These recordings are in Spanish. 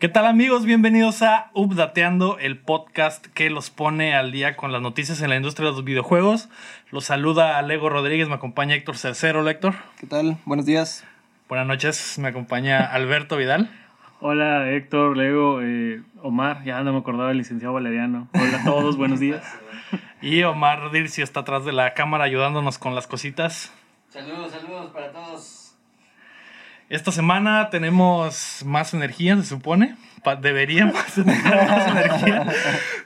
¿Qué tal amigos? Bienvenidos a Updateando, el podcast que los pone al día con las noticias en la industria de los videojuegos. Los saluda Lego Rodríguez, me acompaña Héctor Cercero, Héctor. ¿Qué tal? Buenos días. Buenas noches, me acompaña Alberto Vidal. Hola Héctor, Lego, eh, Omar, ya no me acordaba del licenciado Valeriano. Hola a todos, buenos días. Y Omar Dirci está atrás de la cámara ayudándonos con las cositas. Saludos, saludos para todos. Esta semana tenemos más energía, se supone. deberíamos tener más energía.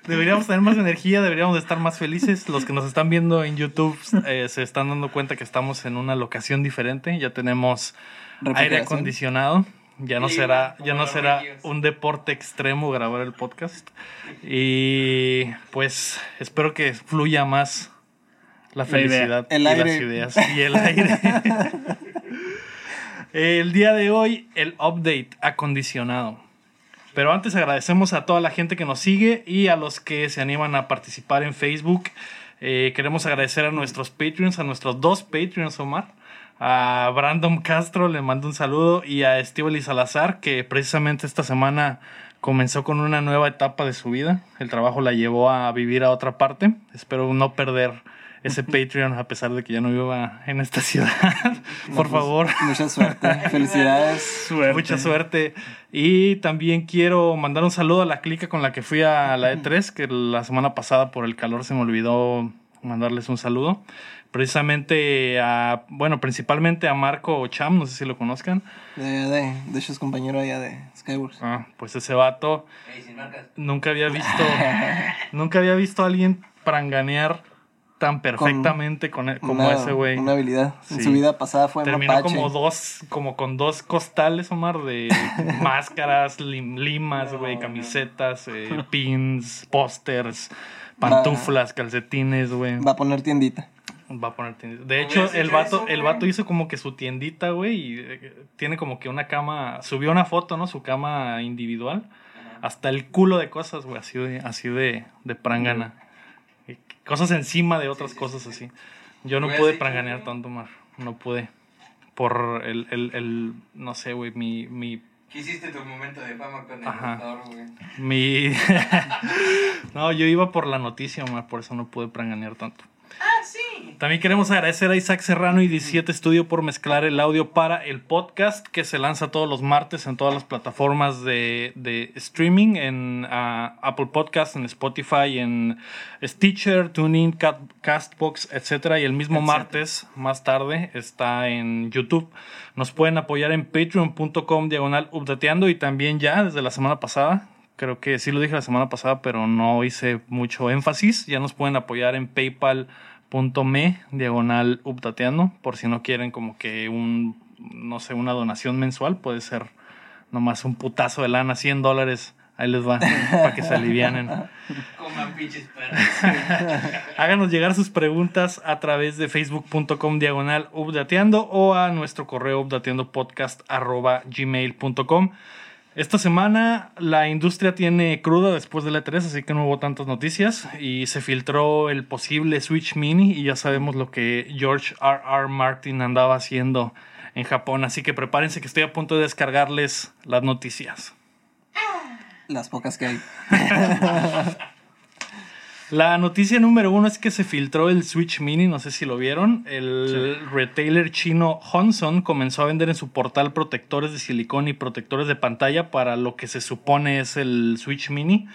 Deberíamos tener más energía, deberíamos estar más felices. Los que nos están viendo en YouTube eh, se están dando cuenta que estamos en una locación diferente. Ya tenemos aire acondicionado. Ya no será, ya no será un deporte extremo grabar el podcast. Y pues espero que fluya más la felicidad y las ideas y el aire. El día de hoy, el update acondicionado. Pero antes agradecemos a toda la gente que nos sigue y a los que se animan a participar en Facebook. Eh, queremos agradecer a nuestros Patreons, a nuestros dos Patreons, Omar. A Brandon Castro le mando un saludo y a Estíbal Salazar, que precisamente esta semana comenzó con una nueva etapa de su vida. El trabajo la llevó a vivir a otra parte. Espero no perder ese Patreon a pesar de que ya no viva en esta ciudad. Por favor. Mucha suerte. Felicidades. Mucha suerte. Y también quiero mandar un saludo a la clica con la que fui a la E3, que la semana pasada por el calor se me olvidó mandarles un saludo. Precisamente a, bueno, principalmente a Marco Cham, no sé si lo conozcan. De, de, de hecho es compañero allá de Skywars. Ah, pues ese vato. nunca había visto, nunca había visto a alguien pranganear tan perfectamente con, e, como ese güey. Una habilidad. En su vida pasada fue Terminó como dos, como con dos costales, Omar, de máscaras, limas, güey, camisetas, eh, pins, pósters, pantuflas, calcetines, güey. Va a poner tiendita. Va a poner tiendita. De hecho, el vato, el vato hizo como que su tiendita, güey, y eh, tiene como que una cama, subió una foto, ¿no? Su cama individual. Hasta el culo de cosas, güey, así de, así de, de prangana cosas encima de otras cosas así. Yo no pude pranganear tanto, Mar. No pude. Por el, el, el no sé, güey, mi, mi... ¿Qué hiciste tu momento de fama con el güey? Mi... no, yo iba por la noticia, Mar, por eso no pude pranganear tanto. Ah, sí. También queremos agradecer a Isaac Serrano y 17 Studio por mezclar el audio para el podcast que se lanza todos los martes en todas las plataformas de, de streaming, en uh, Apple Podcast, en Spotify, en Stitcher, TuneIn, Castbox, etc. Y el mismo martes, más tarde, está en YouTube. Nos pueden apoyar en patreon.com diagonal updateando y también ya desde la semana pasada creo que sí lo dije la semana pasada, pero no hice mucho énfasis. Ya nos pueden apoyar en paypal.me, diagonal updateando, por si no quieren como que un, no sé, una donación mensual, puede ser nomás un putazo de lana, 100 dólares. Ahí les va, para que se alivianen. Coman pinches perros. Háganos llegar sus preguntas a través de facebook.com diagonal updateando o a nuestro correo updateandopodcast arroba gmail.com. Esta semana la industria tiene cruda después de la E3, así que no hubo tantas noticias y se filtró el posible Switch Mini y ya sabemos lo que George R. R. Martin andaba haciendo en Japón, así que prepárense que estoy a punto de descargarles las noticias. Las pocas que hay. La noticia número uno es que se filtró el Switch Mini, no sé si lo vieron. El retailer chino Honson comenzó a vender en su portal protectores de silicón y protectores de pantalla para lo que se supone es el Switch Mini.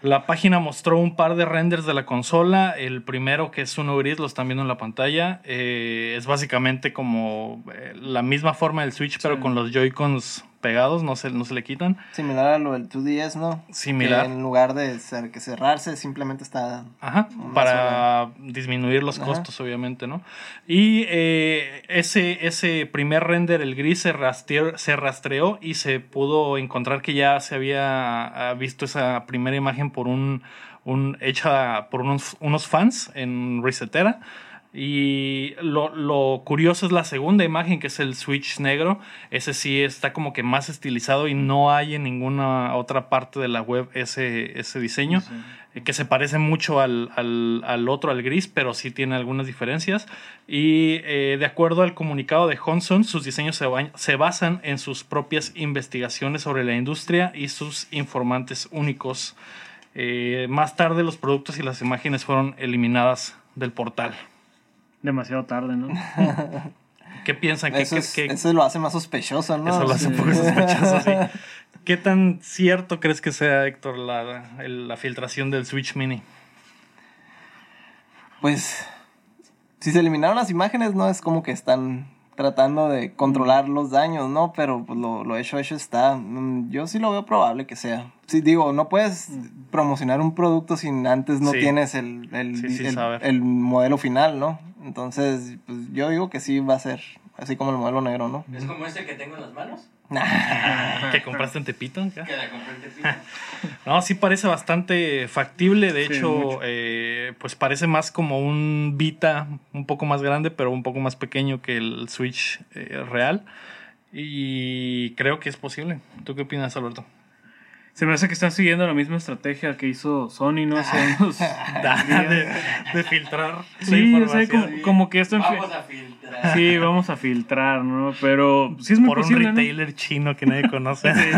La página mostró un par de renders de la consola. El primero, que es uno gris, lo están viendo en la pantalla. Eh, es básicamente como eh, la misma forma del Switch, pero con los Joy-Cons pegados, no se, no se le quitan. Similar a lo del 2DS, ¿no? Similar. en lugar de ser, que cerrarse, simplemente está... Ajá, para disminuir los costos, obviamente, ¿no? Y eh, ese, ese primer render, el gris, se rastreó, se rastreó y se pudo encontrar que ya se había visto esa primera imagen por un, un hecha por unos, unos fans en Resetera Y lo, lo curioso es la segunda imagen, que es el Switch negro. Ese sí está como que más estilizado y no hay en ninguna otra parte de la web ese, ese diseño. Sí. eh, Que se parece mucho al, al- al otro, al gris, pero sí tiene algunas diferencias. Y eh, de acuerdo al comunicado de Honson, sus diseños se, ba- se basan en sus propias investigaciones sobre la industria y sus informantes únicos. Eh, más tarde los productos y las imágenes fueron eliminadas del portal. Demasiado tarde, ¿no? ¿Qué piensan? ¿Qué, Eso, qué- es- qué- eso lo hace más sospechoso, ¿no? eso lo hace un poco sospechoso, sí. ¿Qué tan cierto crees que sea, Héctor, la filtración del Switch Mini? Pues, si se eliminaron las imágenes, no es como que están tratando de controlar los daños, ¿no? Pero pues, lo, lo hecho, hecho está. Mm, Yo sí lo veo probable que sea. Sí, digo, no puedes promocionar un producto sin antes no Sí. tienes el, el, Sí, sí, el- saber. el modelo final, ¿no? Entonces, pues yo digo que sí va a ser así como el modelo negro, ¿no? ¿Es como este que tengo en las manos? ¿Que compraste en Tepito? Que la compré en Tepito. No, sí parece bastante factible. De Sí, hecho, eh, pues parece más como un Vita, un poco más grande, pero un poco más pequeño que el Switch eh, real. Y creo que es posible. ¿Tú qué opinas, Alberto? Se me hace que están siguiendo la misma estrategia que hizo Sony, ¿no? Hace unos de, de filtrar la Sí, o sea, como, como que esto... en fi- Vamos a filtrar. Sí, vamos a filtrar, ¿no? Pero sí es muy por un retailer chino que nadie conoce. Sí.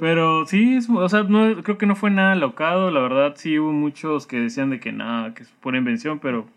Pero sí, es- o sea, no, creo que no fue nada locado. La verdad, sí hubo muchos que decían de que nada, que es pura invención, pero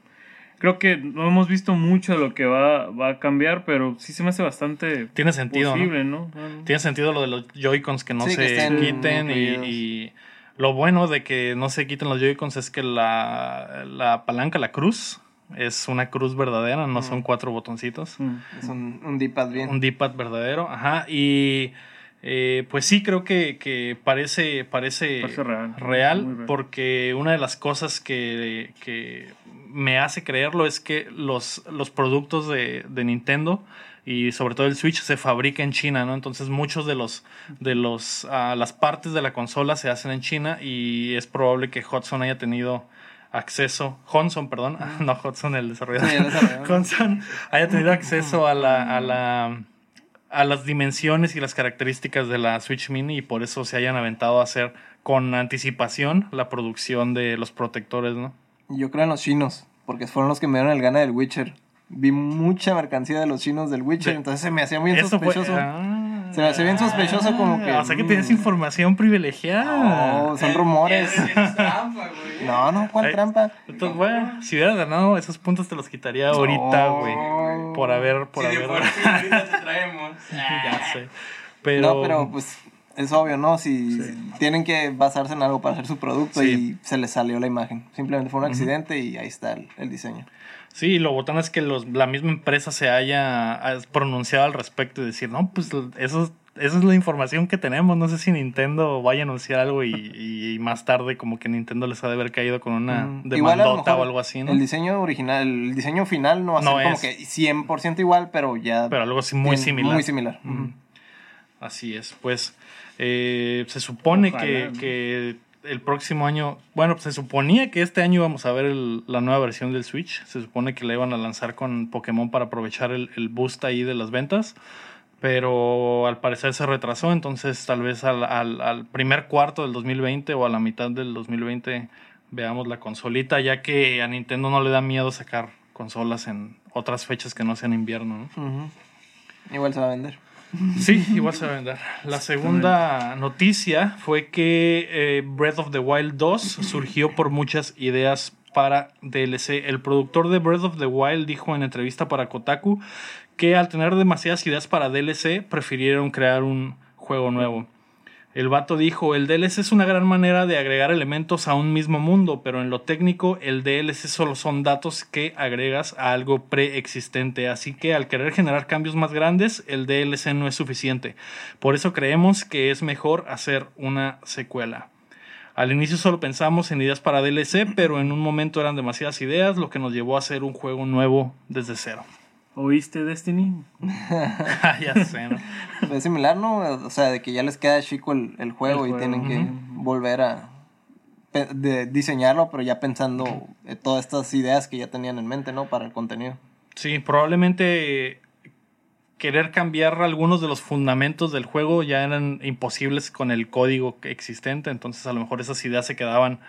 creo que no hemos visto mucho de lo que va, va a cambiar, pero sí se me hace bastante Tiene sentido, ¿no? posible, ¿no? ¿no? Tiene sentido lo de los Joy-Cons que no Sí, se quiten y, lo bueno de que no se quiten los Joy-Cons es que la, la palanca, la cruz, es una cruz verdadera, no son cuatro botoncitos. Mm. Es un, un D-pad bien. Un D-pad verdadero, ajá. Y eh, pues sí, creo que, que parece, parece, Parece real. real. porque una de las cosas que, que me hace creerlo es que los, los productos de, de Nintendo y sobre todo el Switch se fabrica en China, ¿no? Entonces muchos de los de los ah, las partes de la consola se hacen en China y es probable que Hudson haya tenido acceso, Honson, perdón, no Hudson el desarrollador, Sí, el desarrollador. Haya tenido acceso a la, a la a las dimensiones y las características de la Switch Mini y por eso se hayan aventado a hacer con anticipación la producción de los protectores, ¿no? Yo creo en los chinos, porque fueron los que me dieron el gana del Witcher. Vi mucha mercancía de los chinos del Witcher, De- entonces se me hacía fue. sospechoso. ah, Se me hace bien sospechoso como que, O sea que mm. tienes información privilegiada. No, son rumores. Trampa, güey. No, no, ¿cuál Ay, trampa? Entonces, bueno, si hubieras ganado esos puntos te los quitaría ahorita, No. güey. Por haber, por haber. por sí ahorita te traemos. ya sé. Pero, No, pero pues es obvio, ¿no? Si tienen que basarse en algo para hacer su producto Sí. y se les salió la imagen. Simplemente fue un accidente y ahí está el, el diseño. Sí, lo botán es que los, la misma empresa se haya ha pronunciado al respecto y decir, no, pues eso, esa es la información que tenemos. No sé si Nintendo vaya a anunciar algo y, y más tarde como que Nintendo les ha de haber caído con una Mm, demandota o algo así, ¿no? El diseño original, el diseño final no va a No ser como que 100% igual, pero ya... Pero algo así muy similar. Muy similar. Así es, pues eh, se supone Ojalá, que, ¿no? que el próximo año, bueno, pues se suponía que este año íbamos a ver el- la nueva versión del Switch, se supone que la iban a lanzar con Pokémon para aprovechar el, el boost ahí de las ventas, pero al parecer se retrasó, entonces tal vez al, al- al primer cuarto del 2020 o a la mitad del 2020 veamos la consolita, ya que a Nintendo no le da miedo sacar consolas en otras fechas que no sean invierno, ¿no? Igual se va a vender. Sí, igual se va a vender. La segunda noticia fue que eh, Breath of the Wild 2 surgió por muchas ideas para DLC. El productor de Breath of the Wild dijo en entrevista para Kotaku que al tener demasiadas ideas para DLC prefirieron crear un juego nuevo. El vato dijo, el DLC es una gran manera de agregar elementos a un mismo mundo, pero en lo técnico el DLC solo son datos que agregas a algo preexistente, así que al querer generar cambios más grandes, el DLC no es suficiente. Por eso creemos que es mejor hacer una secuela. Al inicio solo pensamos en ideas para DLC, pero en un momento eran demasiadas ideas, lo que nos llevó a hacer un juego nuevo desde cero. ¿Oíste Destiny? ya sé, ¿no? Es similar, ¿no? O sea, de que ya les queda chico el, el juego El y tienen que volver a de diseñarlo, pero ya pensando todas estas ideas que ya tenían en mente, ¿no? Para el contenido. Sí, probablemente querer cambiar algunos de los fundamentos del juego ya eran imposibles con el código que- existente, entonces a lo mejor esas ideas se quedaban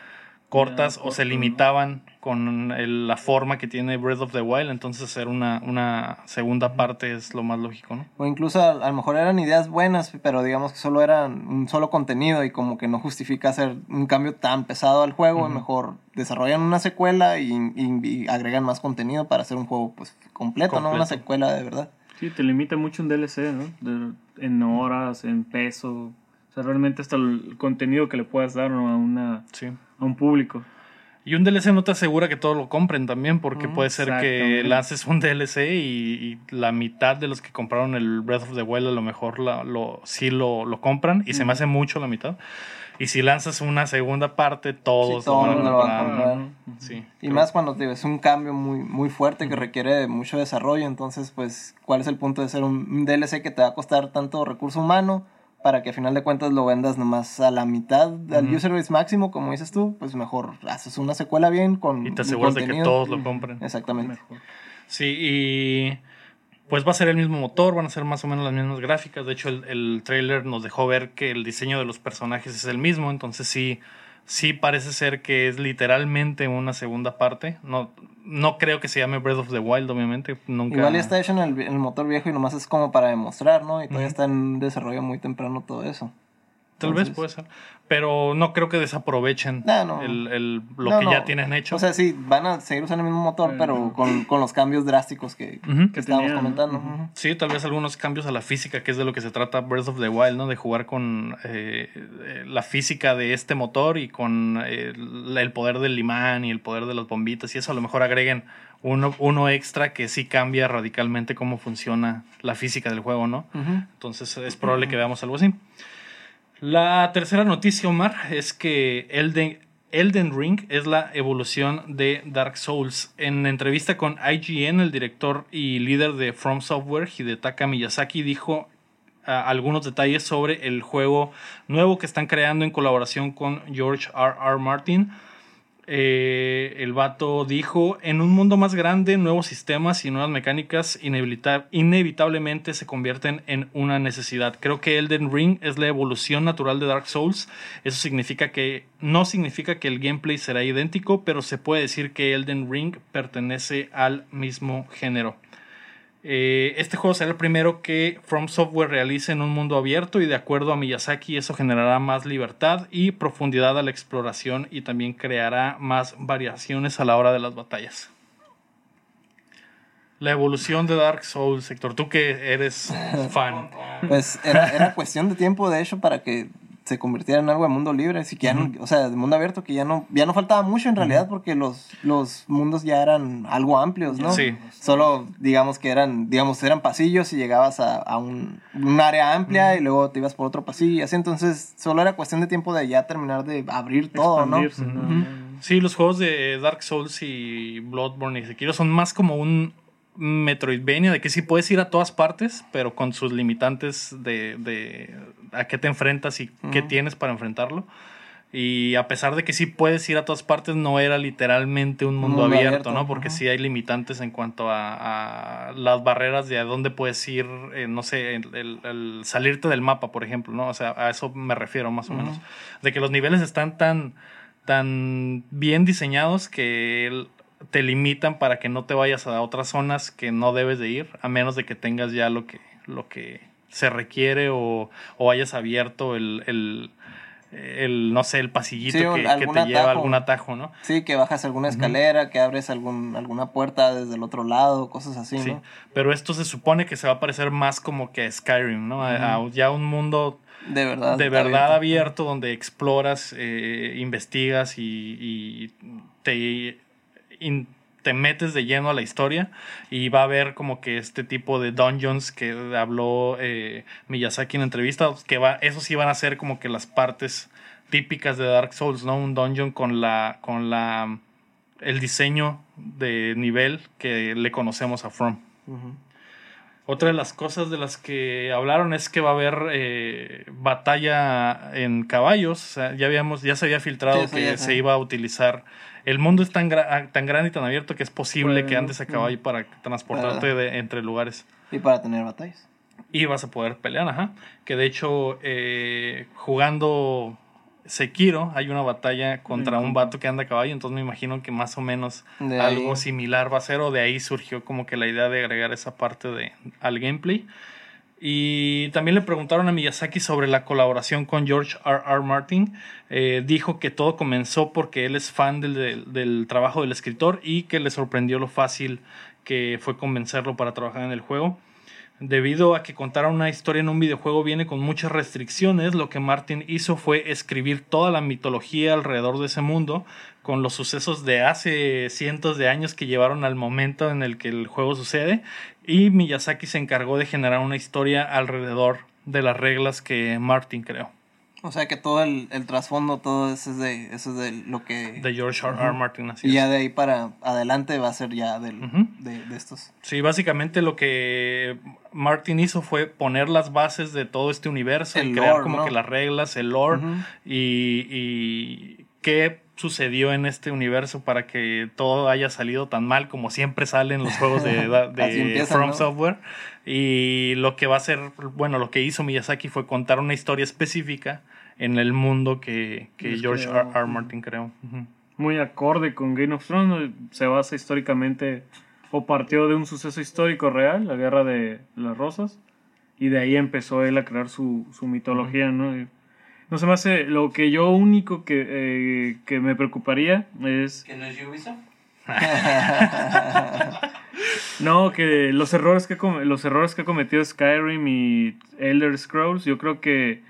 cortas o se limitaban con el- la forma que tiene Breath of the Wild, entonces hacer una, una segunda parte es lo más lógico, ¿no? O incluso a, a lo mejor eran ideas buenas, pero digamos que solo eran un solo contenido y como que no justifica hacer un cambio tan pesado al juego. y Mejor desarrollan una secuela y, y- y agregan más contenido para hacer un juego pues completo, ¿no? Una secuela de verdad. Sí, te limita mucho un DLC, ¿no? De- en horas, en peso. O sea, realmente hasta el contenido que le puedas dar ¿no? a, una, Sí. A un público. Y un DLC no te asegura que todos lo compren también, porque puede ser que lances un DLC y, y la mitad de los que compraron el Breath of the Wild a lo mejor la- lo, sí lo, lo compran, y se me hace mucho la mitad. Y si lanzas una segunda parte, todos Sí, todos lo van a lo van a comprar. comprar. ¿no? Sí, Y creo- más cuando te es un cambio muy, muy fuerte que requiere de mucho desarrollo, entonces pues ¿cuál es el punto de ser un, un DLC que te va a costar tanto recurso humano para que a final de cuentas lo vendas nomás a la mitad al Ujú. user base máximo, como dices tú? Pues mejor haces una secuela bien con Y te aseguras de que todos lo compren. Exactamente. Mejor. Sí, y pues va a ser el mismo motor, van a ser más o menos las mismas gráficas. De hecho, el, el trailer nos dejó ver que el diseño de los personajes es el mismo, entonces sí, sí parece ser que es literalmente una segunda parte. No, no creo que se llame Breath of the Wild, obviamente. Nunca. Igual ya está hecho en el, en el motor viejo y nomás es como para demostrar, ¿no? Y todavía está en desarrollo muy temprano todo eso. Tal vez puede ser. Pero no creo que desaprovechen No, no. El, el- lo No, que no. ya tienen hecho. O sea, sí, van a seguir usando el mismo motor, Pero- pero con, con los cambios drásticos que, que estábamos comentando. Sí, tal vez algunos cambios a la física, que es de lo que se trata Breath of the Wild, ¿no? De jugar con eh, eh, la física de este motor y con eh, el, poder del imán y el poder de las bombitas y eso. A lo mejor agreguen uno, uno extra que sí cambia radicalmente cómo funciona la física del juego, ¿no? Entonces es probable que veamos algo así. La tercera noticia, Omar, es que Elden, Elden Ring es la evolución de Dark Souls. En entrevista con IGN, el director y líder de From Software, Hidetaka Miyazaki, dijo ah, algunos detalles sobre el juego nuevo que están creando en colaboración con George R. R. Martin. Eh, el vato dijo, en un mundo más grande, nuevos sistemas y nuevas mecánicas inevita- inevitablemente se convierten en una necesidad. Creo que Elden Ring es la evolución natural de Dark Souls. Eso significa que no significa que el gameplay será idéntico, pero se puede decir que Elden Ring pertenece al mismo género. Eh, este juego será el primero que From Software realice en un mundo abierto y de acuerdo a Miyazaki eso generará más libertad y profundidad a la exploración y también creará más variaciones a la hora de las batallas. La evolución de Dark Souls, Héctor, tú que eres fan. Pues era, era cuestión de tiempo, de hecho, para que se convirtiera en algo de mundo libre, así que ya no- o sea, de mundo abierto, que ya no, ya no faltaba mucho en realidad, porque los, los mundos ya eran algo amplios, ¿no? Sí. Solo, digamos que eran, digamos, eran pasillos y llegabas a, a un, un área amplia y luego te ibas por otro pasillo y así, entonces solo era cuestión de tiempo de ya terminar de abrir todo, ¿no? Sí, los juegos de Dark Souls y Bloodborne y Sekiro son más como un Metroidvania, de que sí puedes ir a todas partes, pero con sus limitantes de, de a qué te enfrentas y qué tienes para enfrentarlo. Y a pesar de que sí puedes ir a todas partes, no era literalmente un mundo, mundo abierto, abierto, ¿no? Porque ajá. sí hay limitantes en cuanto a, a las barreras de a dónde puedes ir, eh, no sé, el, el- el salirte del mapa, por ejemplo, ¿no? O sea, a eso me refiero más o menos. De que los niveles están tan, tan bien diseñados que te limitan para que no te vayas a otras zonas que no debes de ir, a menos de que tengas ya lo que, lo que se requiere o, o hayas abierto el, el, el, no sé, el pasillito Sí, que, que te lleva a algún atajo, ¿no? Sí, que bajas alguna escalera, que abres algún, alguna puerta desde el otro lado, cosas así, Sí, ¿no? pero esto se supone que se va a parecer más como que a Skyrim, ¿no? A- a ya un mundo De verdad. de verdad abierto. abierto, donde exploras, eh, investigas y, y te, in- te metes de lleno a la historia y va a haber como que este tipo de dungeons que habló eh, Miyazaki en entrevista, que va, eso sí van a ser como que las partes típicas de Dark Souls, ¿no? Un dungeon con la, con la, el diseño de nivel que le conocemos a From. Otra de las cosas de las que hablaron es que va a haber eh, batalla en caballos. O sea, ya habíamos, ya se había filtrado Sí, que se iba a utilizar. El mundo es tan, gra- tan grande y tan abierto que es posible Bueno, que andes a caballo para transportarte de- entre lugares. Y para tener batallas. Y vas a poder pelear, ajá. Que de hecho, eh, jugando Sekiro, hay una batalla contra un vato que anda a caballo. Entonces me imagino que más o menos De algo ahí. similar va a ser. O de ahí surgió como que la idea de agregar esa parte de, al gameplay. Y también le preguntaron a Miyazaki sobre la colaboración con George R. R. Martin. Eh, dijo que todo comenzó porque él es fan del, del- del trabajo del escritor y que le sorprendió lo fácil que fue convencerlo para trabajar en el juego. Debido a que contar una historia en un videojuego viene con muchas restricciones, lo que Martin hizo fue escribir toda la mitología alrededor de ese mundo, con los sucesos de hace cientos de años que llevaron al momento en el que el juego sucede, y Miyazaki se encargó de generar una historia alrededor de las reglas que Martin creó, O sea que todo el, el trasfondo, todo eso es de, eso es de lo que... de George R. R. Martin. Así y ya de ahí para adelante va a ser ya del, de, de estos. Sí, básicamente lo que Martin hizo fue poner las bases de todo este universo El y crear lore, como ¿no? que las reglas, el lore y, y qué sucedió en este universo para que todo haya salido tan mal como siempre salen los juegos de, de empiezan, From ¿no? Software. Y lo que va a ser, bueno, lo que hizo Miyazaki fue contar una historia específica en el mundo que, que George. R. R. Martin creó. Muy acorde con Game of Thrones. Se basa históricamente o partió de un suceso histórico real, la guerra de las rosas. Y de ahí empezó él a crear su, su mitología, ¿no? Y no se me hace. Lo que yo único que, eh, que me preocuparía es. ¿Que no es Ubisoft? No, que los errores que, los errores que ha cometido Skyrim y Elder Scrolls, yo creo que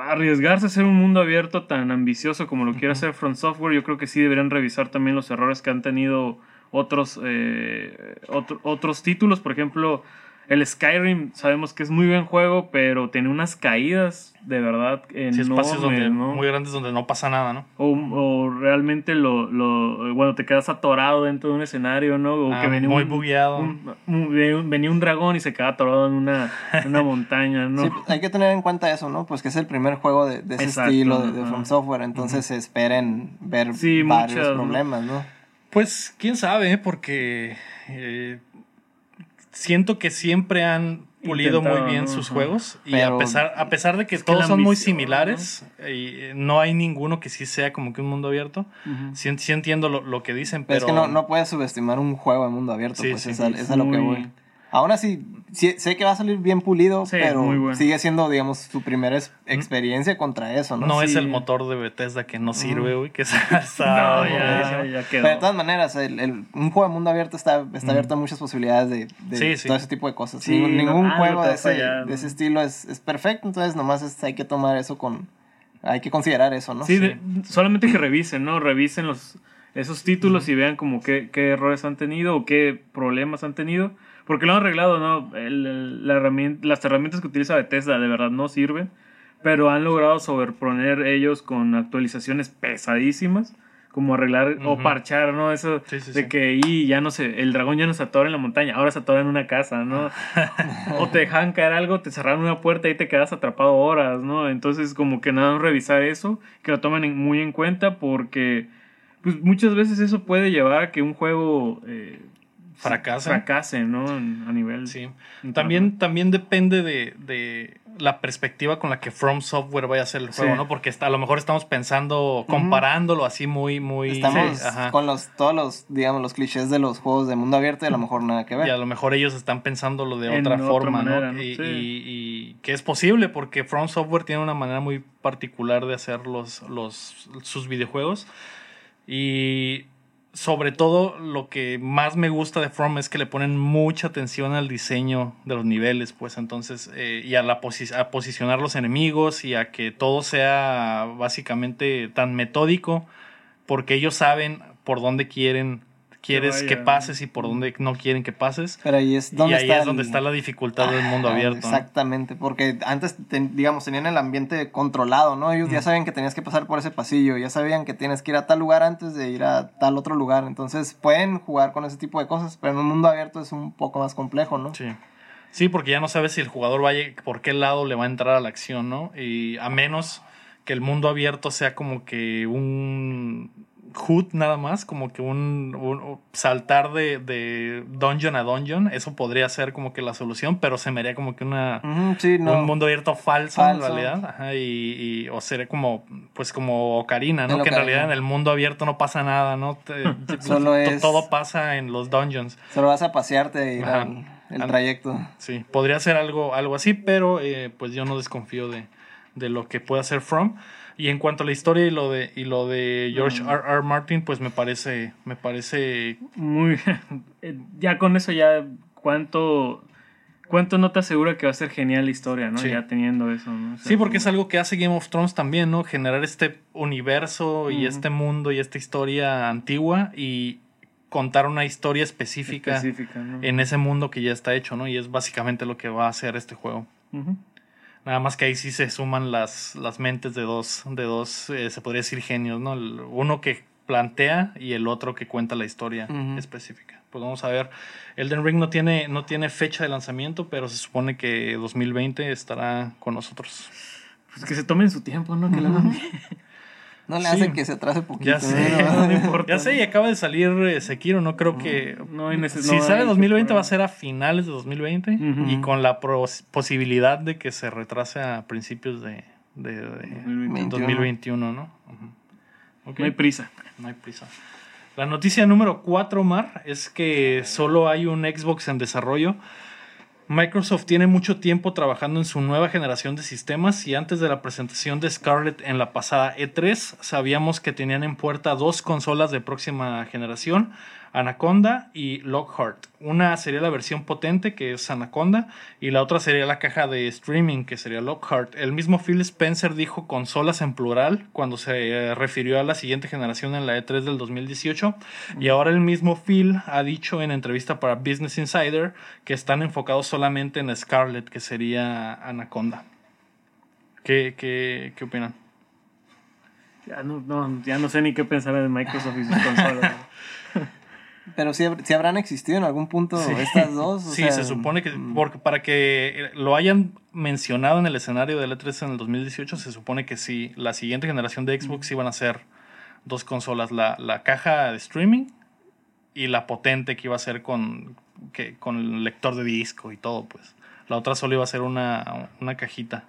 arriesgarse a hacer un mundo abierto tan ambicioso como lo quiere hacer From Software, yo creo que sí deberían revisar también los errores que han tenido otros, eh, otro- otros títulos. Por ejemplo, el Skyrim sabemos que es muy buen juego, pero tiene unas caídas de verdad Sí, enormes, espacios donde, ¿no? muy grandes donde no pasa nada, ¿no? O, o realmente lo, lo, bueno, te quedas atorado dentro de un escenario, ¿no? O Ah, que venía muy un, bugueado. un- un- venía un- dragón y se quedaba atorado en una, en una montaña, ¿no? Sí, hay que tener en cuenta eso, ¿no? Pues que es el primer juego de, de ese Exacto, estilo de. From Software, entonces se esperen ver Sí, varios muchas, ¿no? problemas, ¿no? Pues quién sabe, porque eh, siento que siempre han pulido Intentado, muy bien ¿no? sus Ajá. juegos y Pero- a pesar a pesar de que todos son muy similares y eh, no hay ninguno que sí sea como que un mundo abierto sí, sí entiendo lo, lo que dicen Pero pero es que no, no puedes subestimar un juego de mundo abierto, Sí, pues sí, es, a, sí, es a lo que voy. Aún así, sí- sé que va a salir bien pulido, Sí, pero muy bueno. sigue siendo, digamos, su primera es- experiencia contra eso, ¿no? no es el motor de Bethesda que no sirve güey, que está, No, está ya, ya quedó. Pero de todas maneras, el, el- un juego de mundo abierto está, está abierto a muchas posibilidades de, de Sí, sí. todo ese tipo de cosas. Sí, Ningún, no, ningún juego de ese, fallar, de ese ¿no? estilo es, es perfecto, entonces nomás es- hay que tomar eso con... Hay que considerar eso, ¿no? Sí, de- solamente que revisen, ¿no? Revisen los, esos títulos y vean como qué, qué errores han tenido o qué problemas han tenido. Porque lo han arreglado, ¿no? El- el- la herramienta- las herramientas que utiliza Bethesda de verdad no sirven. Pero han logrado sobreponer ellos con actualizaciones pesadísimas. Como arreglar o Ujú. parchar, ¿no? Eso Sí, sí, de sí. que y ya no sé, el dragón ya no se atora en la montaña, ahora se atora en una casa, ¿no? o te dejaban caer algo, te cerraron una puerta y te quedas atrapado horas, ¿no? Entonces, como que nada, revisar eso, que lo tomen en- muy en cuenta porque pues, muchas veces eso puede llevar a que un juego eh, Fracase. fracase, ¿no? A nivel. Sí. También, también depende de, de la perspectiva con la que From Software vaya a hacer el juego, Sí. ¿no? Porque está, a lo mejor estamos pensando, comparándolo así muy, muy... Estamos Sí, con los, todos los, digamos, los clichés de los juegos de mundo abierto y a lo mejor nada que ver. Y a lo mejor ellos están pensándolo de En otra otra forma, manera, ¿no? ¿no? Y, Sí. y- y que es posible porque From Software tiene una manera muy particular de hacer los, los, sus videojuegos. Y sobre todo lo que más me gusta de From es que le ponen mucha atención al diseño de los niveles, pues entonces, eh, y a, la a posicionar los enemigos y a que todo sea básicamente tan metódico porque ellos saben por dónde quieren quieres vaya. que pases y por dónde no quieren que pases. Pero ahí es Y donde ahí está es el- donde está la dificultad del mundo Ajá, abierto. ¿no? Exactamente, porque antes, ten- digamos, tenían el ambiente controlado, ¿no? Ellos ya sabían que tenías que pasar por ese pasillo, ya sabían que tienes que ir a tal lugar antes de ir a tal otro lugar. Entonces pueden jugar con ese tipo de cosas, pero en un mundo abierto es un poco más complejo, ¿no? Sí. Sí, porque ya no sabes si el jugador vaya, por qué lado le va a entrar a la acción, ¿no? Y a menos que el mundo abierto sea como que un HUD nada más, como que un, un- saltar de, de dungeon a dungeon, eso podría ser como que la solución, pero se me haría como que una Ujú, sí, no. un mundo abierto falso, Falso. en realidad, Ajá, y, y- o sería como pues como Ocarina, ¿no? El Que en realidad en el mundo abierto no pasa nada, ¿no? Solo es- todo pasa en los dungeons. Solo vas a pasearte y al el trayecto. Sí, podría ser algo, algo así, pero eh, pues yo no desconfío de, de lo que puede hacer From. Y en cuanto a la historia y lo de, y lo de George Mm. R. R. Martin, pues me parece, me parece Muy. eh, Ya con eso, ya. ¿Cuánto. ¿Cuánto no te asegura que va a ser genial la historia, no? Sí. Ya teniendo eso, ¿no? O sea, Sí, porque es algo que hace Game of Thrones también, ¿no? Generar este universo y este mundo y esta historia antigua y contar una historia específica, específica, ¿no? en ese mundo que ya está hecho, ¿no? Y es básicamente lo que va a hacer este juego. Ujú. Nada más que ahí sí se suman las, las mentes de dos, de dos eh, se podría decir genios, ¿no? El- uno que plantea y el otro que cuenta la historia específica. Pues vamos a ver. Elden Ring no tiene, no tiene fecha de lanzamiento, pero se supone que 2020 estará con nosotros. Pues que se tomen su tiempo, ¿no? Que la hagan bien. No le Sí. hace que se atrase poquito. Ya sé, ¿no? no importa. ya sé, y acaba de salir eh, Sekiro, no creo que... No hay neces- si no sale hay 2020 que- va a ser a finales de 2020 Ujú. y con la pros- posibilidad de que se retrase a principios de, de- de 2021. 2021, ¿no? No hay prisa. No hay prisa. La noticia número 4, Mar, es que solo hay un Xbox en desarrollo. Microsoft tiene mucho tiempo trabajando en su nueva generación de sistemas y antes de la presentación de Scarlett en la pasada E3 sabíamos que tenían en puerta dos consolas de próxima generación, Anaconda y Lockhart. Una sería la versión potente que es Anaconda y la otra sería la caja de streaming que sería Lockhart. El mismo Phil Spencer dijo consolas en plural cuando se eh, refirió a la siguiente generación en la E3 del 2018 y ahora el mismo Phil ha dicho en entrevista para Business Insider que están enfocados solamente en Scarlett que sería Anaconda. ¿Qué, qué, qué opinan? Ya no, no, ya no sé ni qué pensar de Microsoft y sus consolas. Pero si habrán existido en algún punto estas dos. o Sí, sea, se supone que mm, porque para que lo hayan mencionado en el escenario del E3 en el 2018, se supone que sí, la siguiente generación de Xbox iban a ser dos consolas, la, la caja de streaming y la potente que iba a ser con, que, con el lector de disco y todo, pues. La otra solo iba a ser una, una cajita.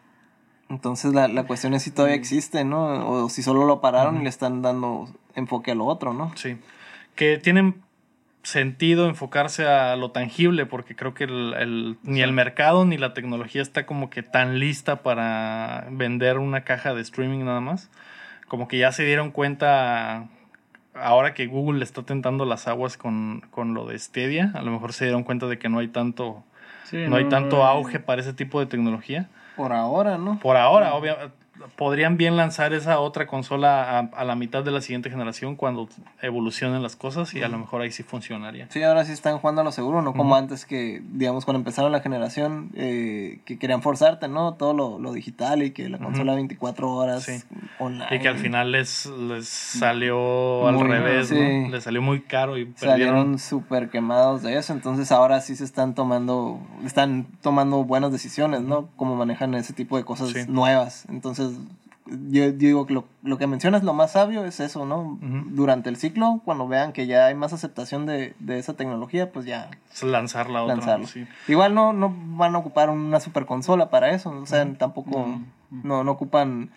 Entonces la, la cuestión es si todavía existe, ¿no? O si solo lo pararon y le están dando enfoque a lo otro, ¿no? Sí. Que tienen sentido enfocarse a lo tangible, porque creo que el, el- ni el mercado ni la tecnología está como que tan lista para vender una caja de streaming nada más. Como que ya se dieron cuenta, ahora que Google le está tentando las aguas con, con lo de Stadia, a lo mejor se dieron cuenta de que no hay tanto, Sí, no hay tanto auge para ese tipo de tecnología. Por ahora, ¿no? Por ahora, obviamente, podrían bien lanzar esa otra consola a, a la mitad de la siguiente generación cuando evolucionen las cosas y a lo mejor ahí sí funcionaría. Sí, ahora sí están jugando a lo seguro, no como antes que, digamos, cuando empezaron la generación, eh, que querían forzarte, ¿no? Todo lo, lo digital y que la consola 24 horas Sí. online. Y que al final les, les salió al Muy- revés, sí. ¿no? Les salió muy caro y salieron perdieron. súper quemados de eso, entonces ahora sí se están tomando, están tomando buenas decisiones, ¿no? Como manejan ese tipo de cosas Sí. nuevas. Entonces, yo digo que lo, lo que mencionas, lo más sabio es eso, ¿no? Durante el ciclo, cuando vean que ya hay más aceptación de, de esa tecnología, pues ya Lanzar la otra. lanzarlo. sí. Igual no, no van a ocupar una super consola para eso, o sea, tampoco no, no ocupan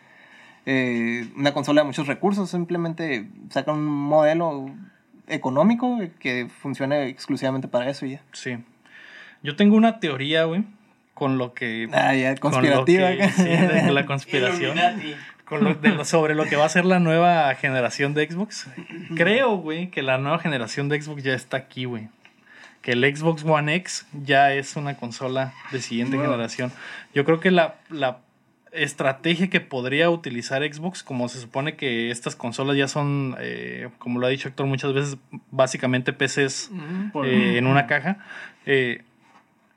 eh, una consola de muchos recursos, simplemente sacan un modelo económico que funcione exclusivamente para eso y ya. Sí. Yo tengo una teoría, güey, con lo que... Ah, ya, con conspirativa. que- sí, de la conspiración. Con lo- de sobre lo que va a ser la nueva generación de Xbox. Creo, güey, que la nueva generación de Xbox ya está aquí, güey. Que el Xbox One X ya es una consola de siguiente Wow. generación. Yo creo que la, la estrategia que podría utilizar Xbox, como se supone que estas consolas ya son, eh, como lo ha dicho Héctor muchas veces, básicamente PCs Por- eh, en una caja. eh,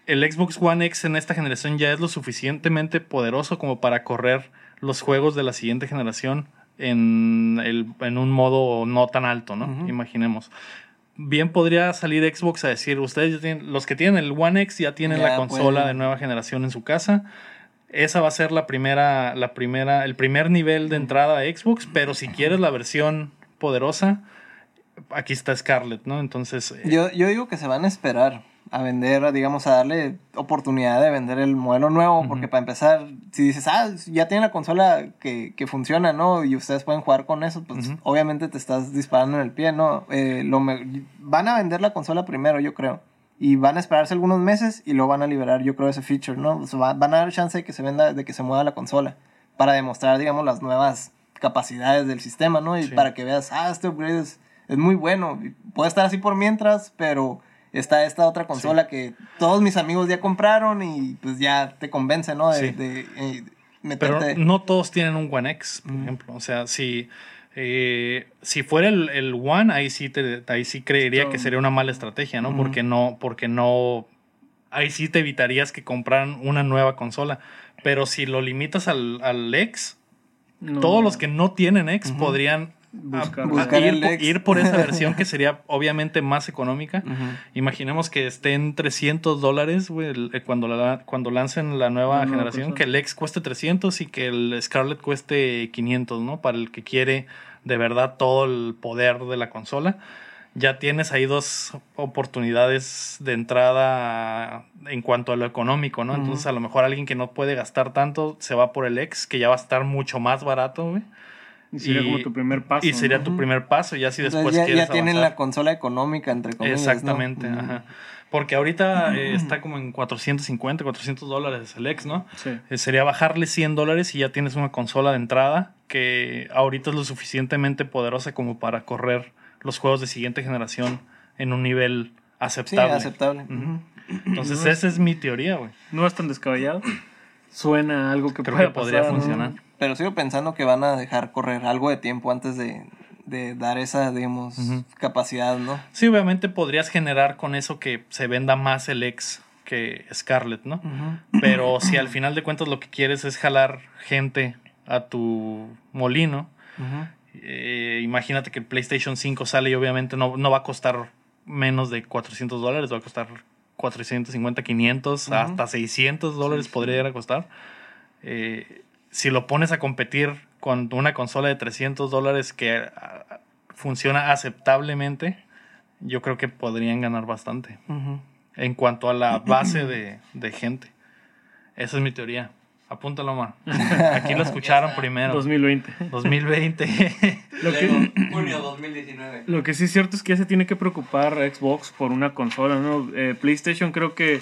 el Xbox One X en esta generación ya es lo suficientemente poderoso como para correr los juegos de la siguiente generación en, el, en un modo no tan alto, ¿no? Imaginemos. Bien podría salir Xbox a decir, ustedes ya tienen, los que tienen el One X ya tienen Ya la consola de nueva generación en su casa. Esa va a ser la primera, la primera, el primer nivel de entrada a Xbox, pero si quieres la versión poderosa, aquí está Scarlett, ¿no? Entonces, eh, Yo, yo digo que se van a esperar a vender, digamos, a darle oportunidad de vender el modelo nuevo, porque para empezar, si dices, ah, ya tiene la consola que, que funciona, ¿no? Y ustedes pueden jugar con eso, pues obviamente te estás disparando en el pie, ¿no? Eh, lo me- van a vender la consola primero, yo creo. Y van a esperarse algunos meses y luego van a liberar, yo creo, ese feature, ¿no? O sea, va- van a dar chance de que se venda, de que se mueva la consola, para demostrar, digamos, las nuevas capacidades del sistema, ¿no? Y Sí. para que veas, ah, este upgrade es, es muy bueno. Puede estar así por mientras, pero está esta otra consola que todos mis amigos ya compraron y pues ya te convence, ¿no? De, Sí. de, eh, Pero meterte. no todos tienen un One X, por ejemplo. O sea, si, eh, si fuera el, el One, ahí sí, te, ahí sí creería Esto- que sería una mala estrategia, ¿no? Porque no, porque no. Ahí sí te evitarías que compraran una nueva consola. Pero si lo limitas al, al X, No. todos los que no tienen X podrían Buscar. a- a- Buscar ir, el por esa versión que sería obviamente más económica. Imaginemos que esté en 300 dólares eh, cuando, la, cuando lancen la nueva generación, que el X cueste 300 y que el Scarlett cueste 500, ¿no? Para el que quiere de verdad todo el poder de la consola. Ya tienes ahí dos oportunidades de entrada en cuanto a lo económico, ¿no? Entonces a lo mejor alguien que no puede gastar tanto se va por el X, que ya va a estar mucho más barato, güey. Y sería y- como tu primer paso. Y sería ¿no? tu primer paso, ya si Entonces después ya, quieres ya tienen avanzar. la consola económica, entre comillas. ¿no? Exactamente, Ujú. ajá. Porque ahorita eh, está como en 450, 400 dólares el X, ¿no? Sí. Eh, sería bajarle 100 dólares y ya tienes una consola de entrada que ahorita es lo suficientemente poderosa como para correr los juegos de siguiente generación en un nivel Sí, aceptable. aceptable. Ujú. Ujú. Entonces esa es mi teoría, güey. No es tan descabellado. Suena a algo que Creo pueda que podría pasar, ¿no? Pero sigo pensando que van a dejar correr algo de tiempo antes de, de dar esa, digamos, capacidad, ¿no? Sí, obviamente podrías generar con eso que se venda más el X que Scarlett, ¿no? Pero si al final de cuentas lo que quieres es jalar gente a tu molino, eh, imagínate que el PlayStation 5 sale y obviamente no, no va a costar menos de 400 dólares, va a costar 450, 500, Ujú. hasta 600 dólares podría llegar a costar. Eh, si lo pones a competir con una consola de 300 dólares que ah, funciona aceptablemente, yo creo que podrían ganar bastante Ujú. en cuanto a la base de, de gente. Esa es mi teoría. Apúntalo, Omar. Aquí lo escucharon primero. 2020. 2020. Lo que, junio 2019. lo que sí es cierto es que ya se tiene que preocupar Xbox por una consola, ¿no? Eh, PlayStation creo que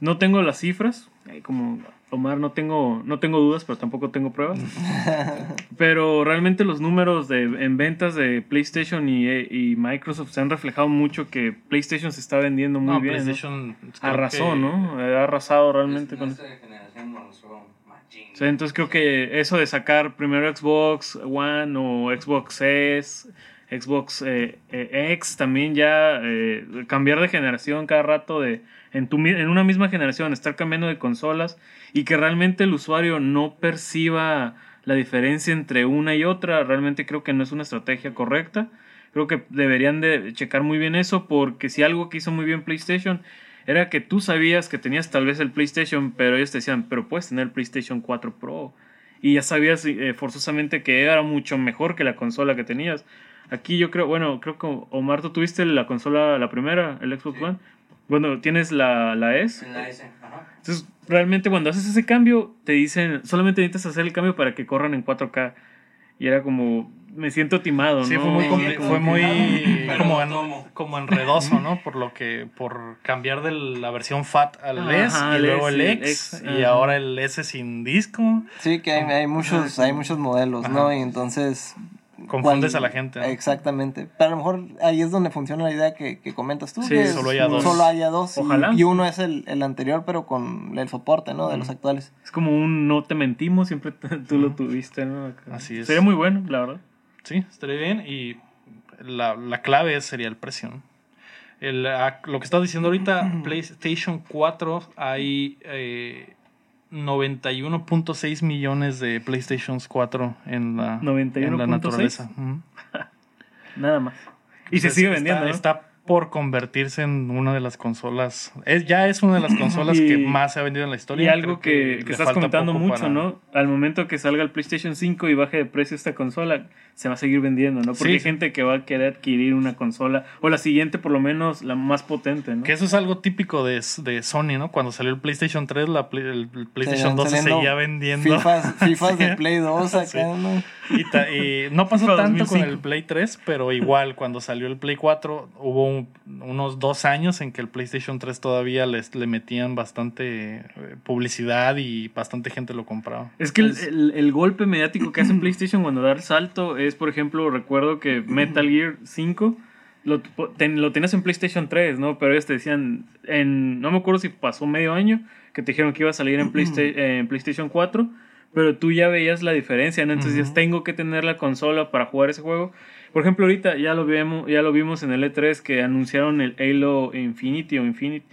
no tengo las cifras, eh, como Omar no tengo, no tengo dudas, pero tampoco tengo pruebas. pero realmente los números de, en ventas de PlayStation y, eh, y Microsoft se han reflejado mucho que PlayStation se está vendiendo muy no, bien. ¿no? PlayStation creo Arrasó, ¿no? Ha arrasado realmente con. Sí, entonces creo que eso de sacar primero Xbox One o Xbox S, Xbox eh, eh, X también ya eh, cambiar de generación cada rato de en, tu, en una misma generación, estar cambiando de consolas y que realmente el usuario no perciba la diferencia entre una y otra, realmente creo que no es una estrategia correcta. Creo que deberían de checar muy bien eso porque si algo que hizo muy bien PlayStation era que tú sabías que tenías tal vez el PlayStation, pero ellos te decían, pero puedes tener el PlayStation 4 Pro. Y ya sabías eh, forzosamente que era mucho mejor que la consola que tenías. Aquí yo creo, bueno, creo que Omar, tú tuviste la consola, la primera, el Xbox Sí. One. Bueno, tienes la, la S. En la S. Ajá. Entonces, realmente cuando haces ese cambio, te dicen, solamente necesitas hacer el cambio para que corran en 4K. Y era como, me siento timado, Sí, ¿no? fue muy, siento fue muy como, en- como enredoso, ¿no? Por lo que, por cambiar de la versión FAT al Ajá, S y el luego el X X, y ajá. ahora el S sin disco. Sí, que hay, hay muchos, hay muchos modelos, ¿no? Ajá. Y entonces Confundes a la gente, ¿no? Exactamente. Pero a lo mejor ahí es donde funciona la idea que, que comentas tú. Sí, que solo haya dos. Solo haya dos. Ojalá. Y, uno es el, el anterior, pero con el soporte, ¿no? De los actuales. Es como un no te mentimos, siempre tú lo tuviste, ¿no? Acá. Así es. Sería muy bueno, la verdad. Sí, estaría bien. Y la, la clave sería el precio. ¿no? El, ah, lo que estás diciendo ahorita, PlayStation 4, hay eh, 91.6 millones de PlayStation 4 en la, en la 91.6. naturaleza. Nada más. Y se Entonces, sigue está- vendiendo, ¿no? Está por convertirse en una de las consolas. Es, ya es una de las consolas Y- que más se ha vendido en la historia. Y algo Creo que, estás poco mucho, para- ¿no? Al momento que salga el PlayStation 5 y baje de precio esta consola, se va a seguir vendiendo, ¿no? Porque Sí. hay gente que va a querer adquirir una consola, o la siguiente por lo menos, la más potente, ¿no? Que eso es algo típico de, de Sony, ¿no? Cuando salió el PlayStation 3, la Play- el PlayStation Seguían 2 se seguía vendiendo. Fifas, fifas de Play 2 acá, Sí. ¿no? Y, ta- y no pasó FIFA tanto con 2005. el Play 3, pero igual cuando salió el Play 4 hubo un- unos dos años en que el PlayStation 3 todavía les, le metían bastante eh, publicidad y bastante gente lo compraba. Es que el, el- el golpe mediático que hace PlayStation cuando da el salto es, por ejemplo, recuerdo que Metal Gear 5 lo, ten- lo tenías en PlayStation 3, ¿no? Pero ellos te decían, en, no me acuerdo si pasó medio año, que te dijeron que iba a salir en, Playsta- en PlayStation 4, pero tú ya veías la diferencia, ¿no? Entonces tengo que tener la consola para jugar ese juego. Por ejemplo, ahorita ya lo, vimos, ya lo vimos en el E3 que anunciaron el Halo Infinity o Infinite.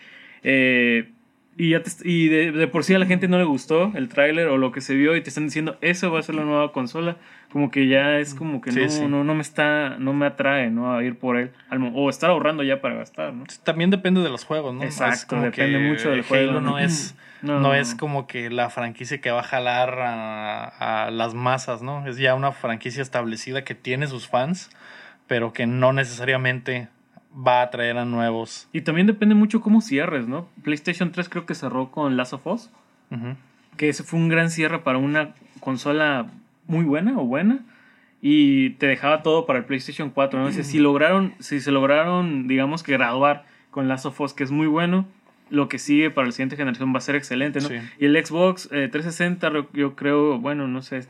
Eh, y, ya te y de, de por sí a la gente no le gustó el tráiler o lo que se vio y te están diciendo eso va a ser la nueva consola como que ya es como que Sí, no, sí. no no me está no me atrae no a ir por él o estar ahorrando ya para gastar no También depende de los juegos, ¿no? Exacto, depende mucho del Halo juego, no ¿no? es... No, es como que la franquicia que va a jalar a, a las masas, ¿no? Es ya una franquicia establecida que tiene sus fans, pero que no necesariamente va a atraer a nuevos. y también depende mucho cómo cierres no PlayStation 3 creo que cerró con Last of Us que ese fue un gran cierre para una consola muy buena o buena y te dejaba todo para el PlayStation 4 ¿no? O sea, si lograron si se lograron digamos que graduar con Last of Us que es muy bueno lo que sigue para la siguiente generación va a ser excelente ¿no? Sí. y el Xbox eh, 360 re- yo creo bueno no sé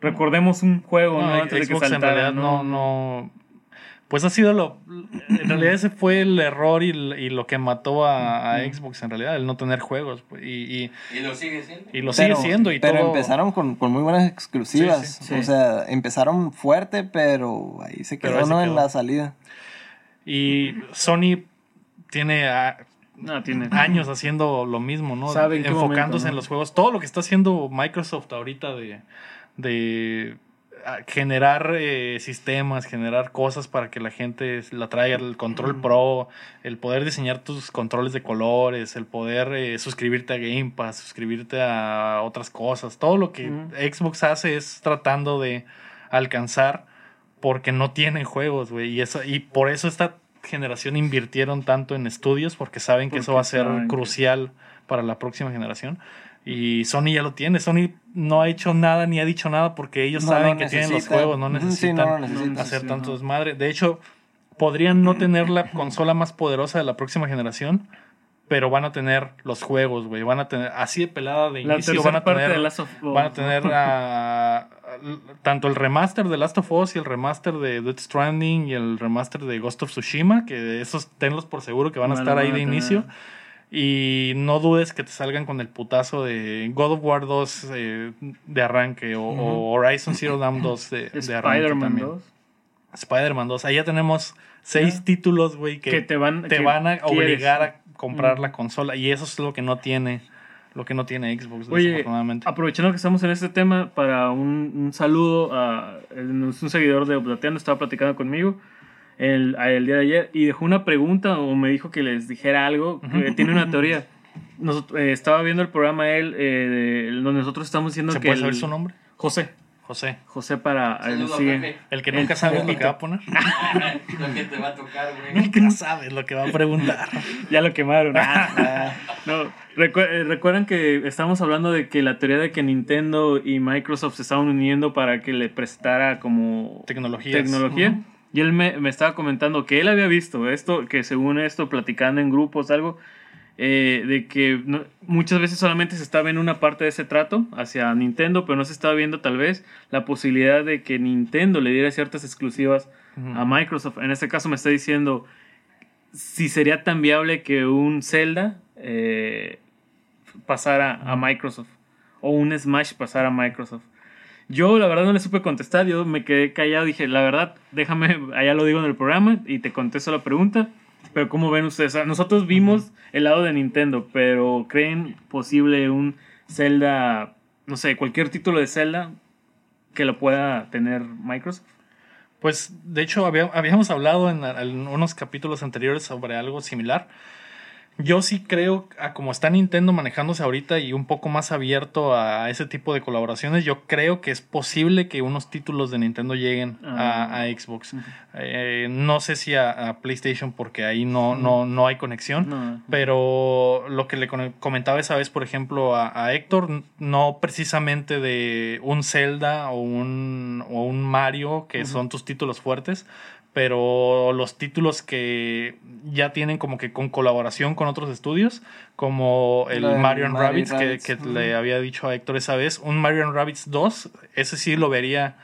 recordemos un juego ¿no? No, antes de que Xbox en realidad no, no. Pues ha sido lo. En realidad ese fue el error y, y lo que mató a, a Xbox en realidad, el no tener juegos. pues, Y, y, Y lo sigue siendo. y lo Pero- sigue siendo. Y pero todo. empezaron con, con muy buenas exclusivas. Sí, sí. O sea, empezaron fuerte, pero ahí se quedó, ahí se ¿no? quedó. En la salida. Y Sony tiene no tiene años haciendo lo mismo, ¿no? Enfocándose momento, ¿no? en los juegos. Todo lo que está haciendo Microsoft ahorita de, de ah, generar eh, sistemas, generar cosas para que la gente la traiga, el control pro, el poder diseñar tus controles de colores, el poder eh, suscribirte a Game Pass, suscribirte a otras cosas. Todo lo que. Xbox hace es tratando de alcanzar porque no tienen juegos, güey. Y, eso, y por eso esta generación invirtieron tanto en estudios porque saben que eso va a ser que- crucial para la próxima generación. Y Sony ya lo tiene. Sony no ha hecho nada ni ha dicho nada porque ellos No saben que tienen los juegos, no sí, necesitan no hacer tanto desmadre. De hecho, podrían no tener la consola más poderosa de la próxima generación, pero van a tener los juegos, güey. Van a tener así de pelada de la inicio, van a tener Last of Us Van a tener tanto el remaster de Last of Us y el remaster de Death Stranding y el remaster de Ghost of Tsushima, que esos tenlos por seguro que van a estar ahí de inicio. Y no dudes que te salgan con el putazo de God of War 2 eh, de arranque o, o Horizon Zero Dawn 2 de, de arranque Spider-Man también. 2 Spider-Man 2. Ahí ya tenemos seis Ya. títulos, güey, que, que te van te que van a quieres. obligar a comprar Mm. la consola. Y eso es lo que no tiene, lo que no tiene Xbox, Oye, desafortunadamente. aprovechando que estamos en este tema, para un, un saludo a un seguidor de Oblateando, estaba platicando conmigo el, día de ayer y dejó una pregunta o me dijo que les dijera algo, que tiene una teoría. Nos- eh, estaba viendo el programa él, eh, de- donde nosotros estamos diciendo ¿Se que... puede el- saber su nombre? José. José. José para... Saludos, sigue. El que nunca El- sabe lo que va a poner. Lo que te va a tocar, güey. Nunca sabes lo que va a preguntar. Ya lo quemaron. Ah, no, recu- eh, recuerdan que estábamos hablando de que la teoría de que Nintendo y Microsoft se estaban uniendo para que le prestara como Tecnologías. tecnología. Y él me, me estaba comentando que él había visto esto, que según esto, platicando en grupos, algo, eh, de que no- muchas veces solamente se está viendo una parte de ese trato hacia Nintendo, pero no se está viendo tal vez la posibilidad de que Nintendo le diera ciertas exclusivas a Microsoft. En este caso me está diciendo si sería tan viable que un Zelda eh, pasara a Microsoft o un Smash pasara a Microsoft. Yo la verdad no le supe contestar, yo me quedé callado, dije, la verdad, déjame, allá lo digo en el programa y te contesto la pregunta. Pero ¿cómo ven ustedes? O sea, nosotros vimos el lado de Nintendo, pero ¿creen posible un Zelda, no sé, cualquier título de Zelda que lo pueda tener Microsoft? Pues de hecho había- habíamos hablado en, en unos capítulos anteriores sobre algo similar. Yo sí creo, a como está Nintendo manejándose ahorita y un poco más abierto a ese tipo de colaboraciones, yo creo que es posible que unos títulos de Nintendo lleguen Ah. a, a Xbox. Eh, no sé si a, a PlayStation porque ahí no, no, no hay conexión. No. Pero lo que le comentaba esa vez, por ejemplo, a, a Héctor, no precisamente de un Zelda o un, o un Mario, que son tus títulos fuertes, pero los títulos que ya tienen como que con colaboración con otros estudios, como el Lo del Mario and Mario Rabbids, que, le había dicho a Héctor esa vez, un Mario and Rabbids 2, ese sí lo vería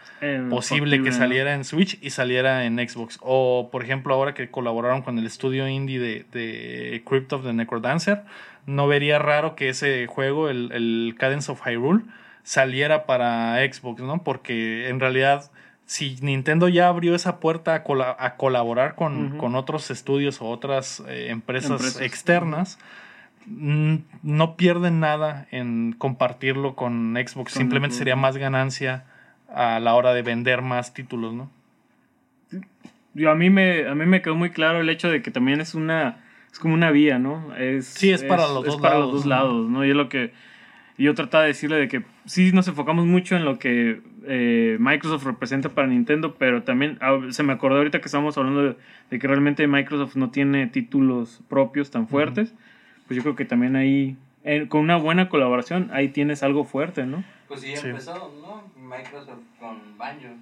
posible que saliera en Switch y saliera en Xbox. O, por ejemplo, ahora que colaboraron con el estudio indie de, de Crypt of the Necrodancer, no vería raro que ese juego, el, el Cadence of Hyrule, saliera para Xbox, ¿no? Porque en realidad, si Nintendo ya abrió esa puerta a, a colaborar con, con otros estudios o otras eh, empresas, Empresas. externas, no pierden nada en compartirlo con Xbox. Con Simplemente sería más ganancia a la hora de vender más títulos, ¿no? Yo, a, mí me, a mí me quedó muy claro el hecho de que también es una es como una vía, ¿no? Es, Sí, es para los es dos para lados, los dos ¿no? lados, ¿no? Y es lo que yo trataba de decirle de que sí nos enfocamos mucho en lo que eh, Microsoft representa para Nintendo, pero también ah, se me acordó ahorita que estábamos hablando de, de que realmente Microsoft no tiene títulos propios tan fuertes, pues yo creo que también ahí, eh, con una buena colaboración, ahí tienes algo fuerte, ¿no? Pues sí, Sí. empezó, ¿no? Microsoft con Banjo.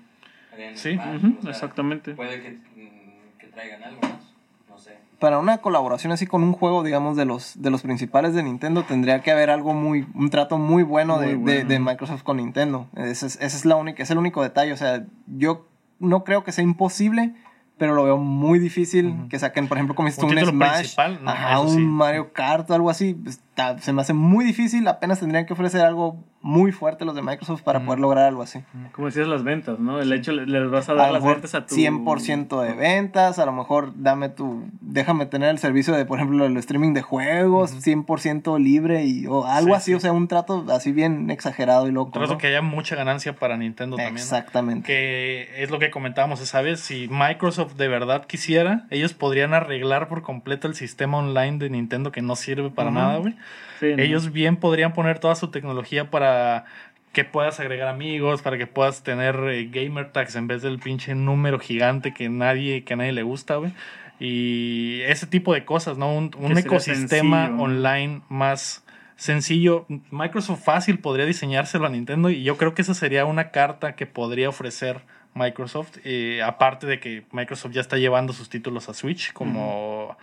Sí, Smash, Ujú, o sea, exactamente. Puede que, mm, que traigan algo más. No sé. Para una colaboración así con un juego, digamos, de los, de los principales de Nintendo, tendría que haber algo muy, un trato muy bueno, Muy de, bueno. de- de Microsoft con Nintendo. Ese es, esa es la única, es el único detalle. O sea, yo no creo que sea imposible, pero lo veo muy difícil que saquen, por ejemplo, como Un un, Smash, no, ajá, un sí. Mario Kart o algo así. Está- se me hace muy difícil. Apenas tendrían que ofrecer algo muy fuerte los de Microsoft para poder lograr algo así. Como decías, las ventas, ¿no? El hecho, le- les vas a dar las ventas a tu... 100% de ventas, a lo mejor dame tu, déjame tener el servicio de, por ejemplo, el streaming de juegos, 100% libre y o algo Sí, así, sí. o sea, un trato así bien exagerado y loco. Trato ¿no? que haya mucha ganancia para Nintendo también. ¿no? Exactamente. Que es lo que comentábamos esa vez. Si Microsoft de verdad quisiera, ellos podrían arreglar por completo el sistema online de Nintendo que no sirve para nada, güey. Sí, ¿no? Ellos bien podrían poner toda su tecnología para que puedas agregar amigos, para que puedas tener eh, gamer tags en vez del pinche número gigante que nadie, que a nadie le gusta, güey. Y ese tipo de cosas, ¿no? Un, un ecosistema online más sencillo. Microsoft fácil podría diseñárselo a Nintendo y yo creo que esa sería una carta que podría ofrecer Microsoft. eh, aparte de que Microsoft ya está llevando sus títulos a Switch, como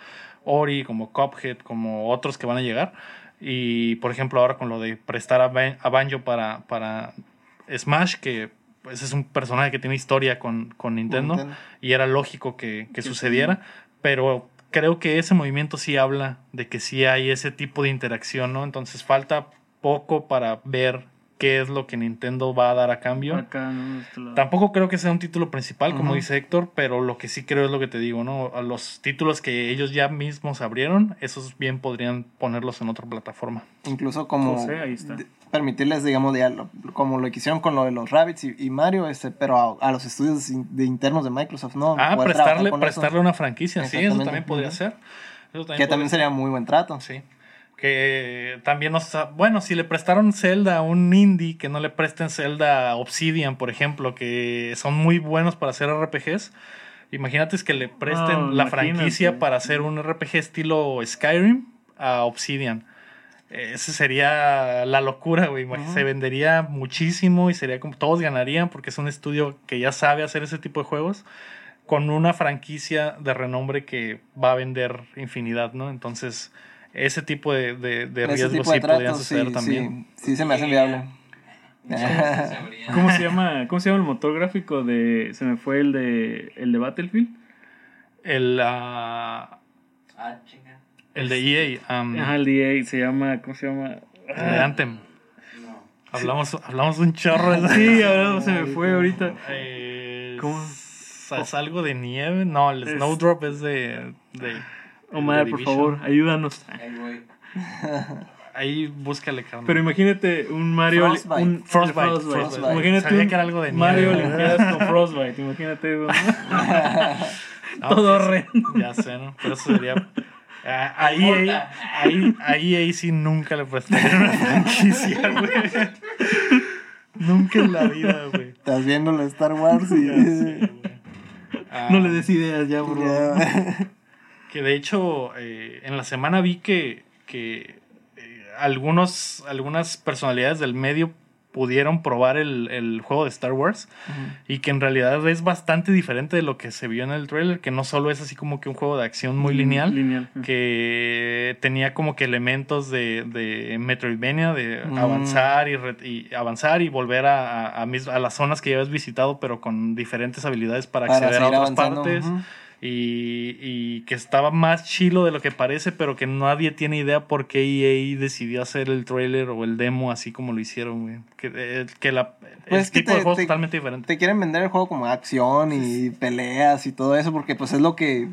Ori, como Cuphead, como otros que van a llegar. Y por ejemplo, ahora con lo de prestar a, Ban- a Banjo para, para Smash, que pues, es un personaje que tiene historia con, con Nintendo, Nintendo. y era lógico que, que Que sucediera, pero creo que ese movimiento sí habla de que sí hay ese tipo de interacción, ¿no? Entonces falta poco para ver qué es lo que Nintendo va a dar a cambio. Acá, ¿no? Este lado. Tampoco creo que sea un título principal, como dice Héctor, pero lo que sí creo es lo que te digo, ¿no? A los títulos que ellos ya mismos abrieron, esos bien podrían ponerlos en otra plataforma. Incluso como José, ahí está. de- permitirles, digamos, ya lo- como lo que hicieron con lo de los Rabbits y, y Mario, este, pero a, a los estudios de internos de Microsoft, ¿no? Ah, Poder prestarle, prestarle eso, una franquicia, sí, eso también podría ser. Que también sería muy buen trato. Sí. Que también nos. Bueno, si le prestaron Zelda a un indie, que no le presten Zelda a Obsidian, por ejemplo, que son muy buenos para hacer RPGs. Imagínate es que le presten la imagínate. franquicia para hacer un RPG estilo Skyrim a Obsidian. Ese sería la locura, güey. Se vendería muchísimo y sería como todos ganarían porque es un estudio que ya sabe hacer ese tipo de juegos con una franquicia de renombre que va a vender infinidad, ¿no? Entonces, ese tipo de, de, de riesgos tipo de sí podrían tratos, suceder sí, también. sí, sí se me hace viable. ¿Cómo se llama? ¿Cómo se llama el motor gráfico de se me fue el de el de Battlefield? El, Ah, chinga. el de EA, um, Ajá, el DA se llama, ¿cómo se llama? el de Anthem. No. Hablamos, hablamos un chorro de Sí, ahora se me fue ahorita. Eh, ¿Cómo? ¿Es, es algo de nieve? No, el Es- Snowdrop es de. de Omar, por Division. favor, ayúdanos. Ahí voy. Ahí búscale, carnal. Pero imagínate un Mario. Frostbite. Un, Frostbite, Frostbite. Frostbite. Imagínate Sabía un que era algo de Mario. Olimpiadas con Frostbite. Imagínate. No, todo horrendo. Ya sé, ¿no? Pero eso sería. Ah, Ahí, ahí, ahí, ahí, ahí sí nunca le prestaría una franquicia, güey. Nunca en la vida, güey. Estás viendo la Star Wars y. Ah, No le des ideas ya, bro. Ya. Que de hecho, eh, en la semana vi que, que eh, algunos, algunas personalidades del medio pudieron probar el, el juego de Star Wars y que en realidad es bastante diferente de lo que se vio en el trailer, que no solo es así como que un juego de acción muy lineal, Lineal. que tenía como que elementos de, de Metroidvania, de Mm. avanzar y, re- y avanzar y volver a, a, a mis- a las zonas que ya habías visitado, pero con diferentes habilidades para, Para acceder a otras avanzando, partes. Y, y que estaba más chilo de lo que parece, pero que nadie tiene idea por qué EA decidió hacer el trailer o el demo así como lo hicieron, güey. Que, eh, que la, Pues el es que tipo te- de juego te- es totalmente diferente. Te quieren vender el juego como acción y peleas y todo eso, porque pues es lo que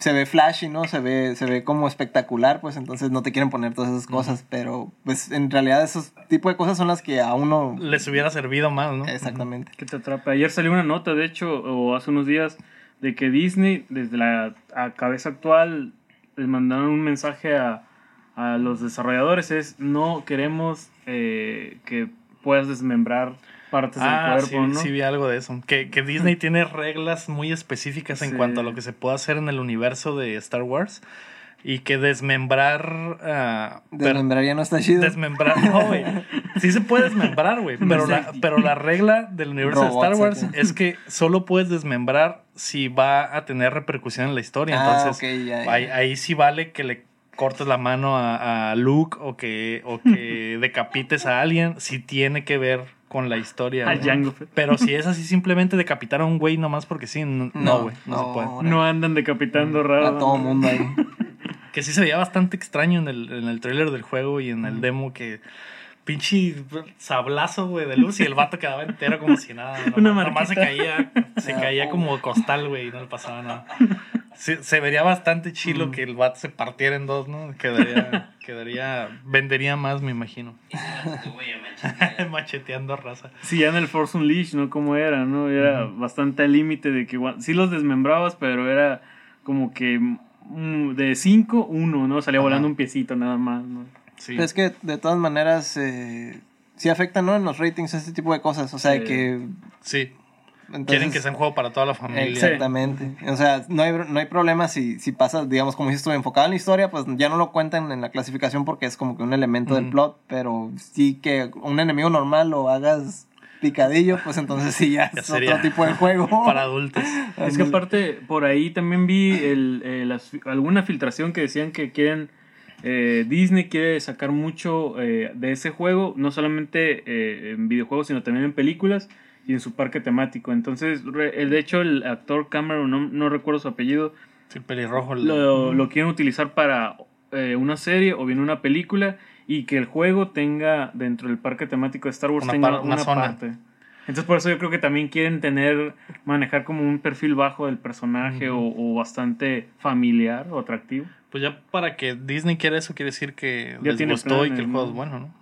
se ve flashy, ¿no? Se ve, se ve como espectacular, pues entonces no te quieren poner todas esas cosas, pero pues en realidad esos tipo de cosas son las que a uno... Les hubiera servido más, ¿no? Exactamente. que te atrapa. Ayer salió una nota, de hecho, o hace unos días, de que Disney, desde la cabeza actual, les mandaron un mensaje a, a los desarrolladores, es no queremos eh, que puedas desmembrar partes Ah, del sí, cuerpo, ¿no? sí vi algo de eso. Que, que Disney tiene reglas muy específicas en Sí. cuanto a lo que se puede hacer en el universo de Star Wars. Y que desmembrar... per- Desmembrar ya no está chido. Desmembrar, no, güey. Sí se puede desmembrar, güey. Pero la, pero la regla del universo de Star Wars es que solo puedes desmembrar si va a tener repercusión en la historia. Ah, Entonces, ok, ya, ya. Ahí, ahí sí vale que le cortes la mano a, a Luke o que, o que decapites a alguien si tiene que ver con la historia. A güey. Jango Fett. Pero si es así, simplemente decapitar a un güey nomás porque sí, no, no, güey, no, se puede. No andan decapitando raro. A todo mundo ahí. Que sí se veía bastante extraño en el, en el trailer del juego y en el demo que pinche sablazo, güey, de luz y el vato quedaba entero como si nada. Una Nomás, nomás se caía, se caía como costal, güey, y no le pasaba nada. Sí, se vería bastante chilo que el vato se partiera en dos, ¿no? Quedaría, quedaría, vendería más, me imagino. Te voy a. Macheteando raza. Sí, ya en el Force Unleashed, ¿no? Como era, ¿no? Era bastante al límite de que igual- sí los desmembrabas, pero era como que de 5, uno, ¿no? Salía Ajá. volando un piecito nada más, ¿no? Sí. Es que de todas maneras eh, sí afectan, ¿no? En los ratings este tipo de cosas. O sea, Sí. que... sí. entonces- Quieren que sea un juego para toda la familia. Exactamente. O sea, no hay, no hay problema si, si pasa, digamos, como dices tú, enfocado en la historia, pues ya no lo cuentan en la clasificación porque es como que un elemento del plot, pero sí que un enemigo normal lo hagas picadillo, pues entonces sí ya, Ya es sería otro tipo de juego. Para adultos. Es que aparte, por ahí también vi el, eh, las- alguna filtración que decían que quieren. eh, Disney quiere sacar mucho eh, de ese juego, no solamente eh, en videojuegos, sino también en películas y en su parque temático. Entonces, re- el- de hecho, el actor Cameron, no, no recuerdo su apellido, Sí, el pelirrojo. el- lo, lo quieren utilizar para eh, una serie o bien una película y que el juego tenga dentro del parque temático de Star Wars Una tenga par- una una, zona. parte. Entonces por eso yo creo que también quieren tener, manejar como un perfil bajo del personaje o, o bastante familiar o atractivo. Pues ya para que Disney quiera eso, quiere decir que Ya les tiene gustó y que el juego es bueno, ¿no?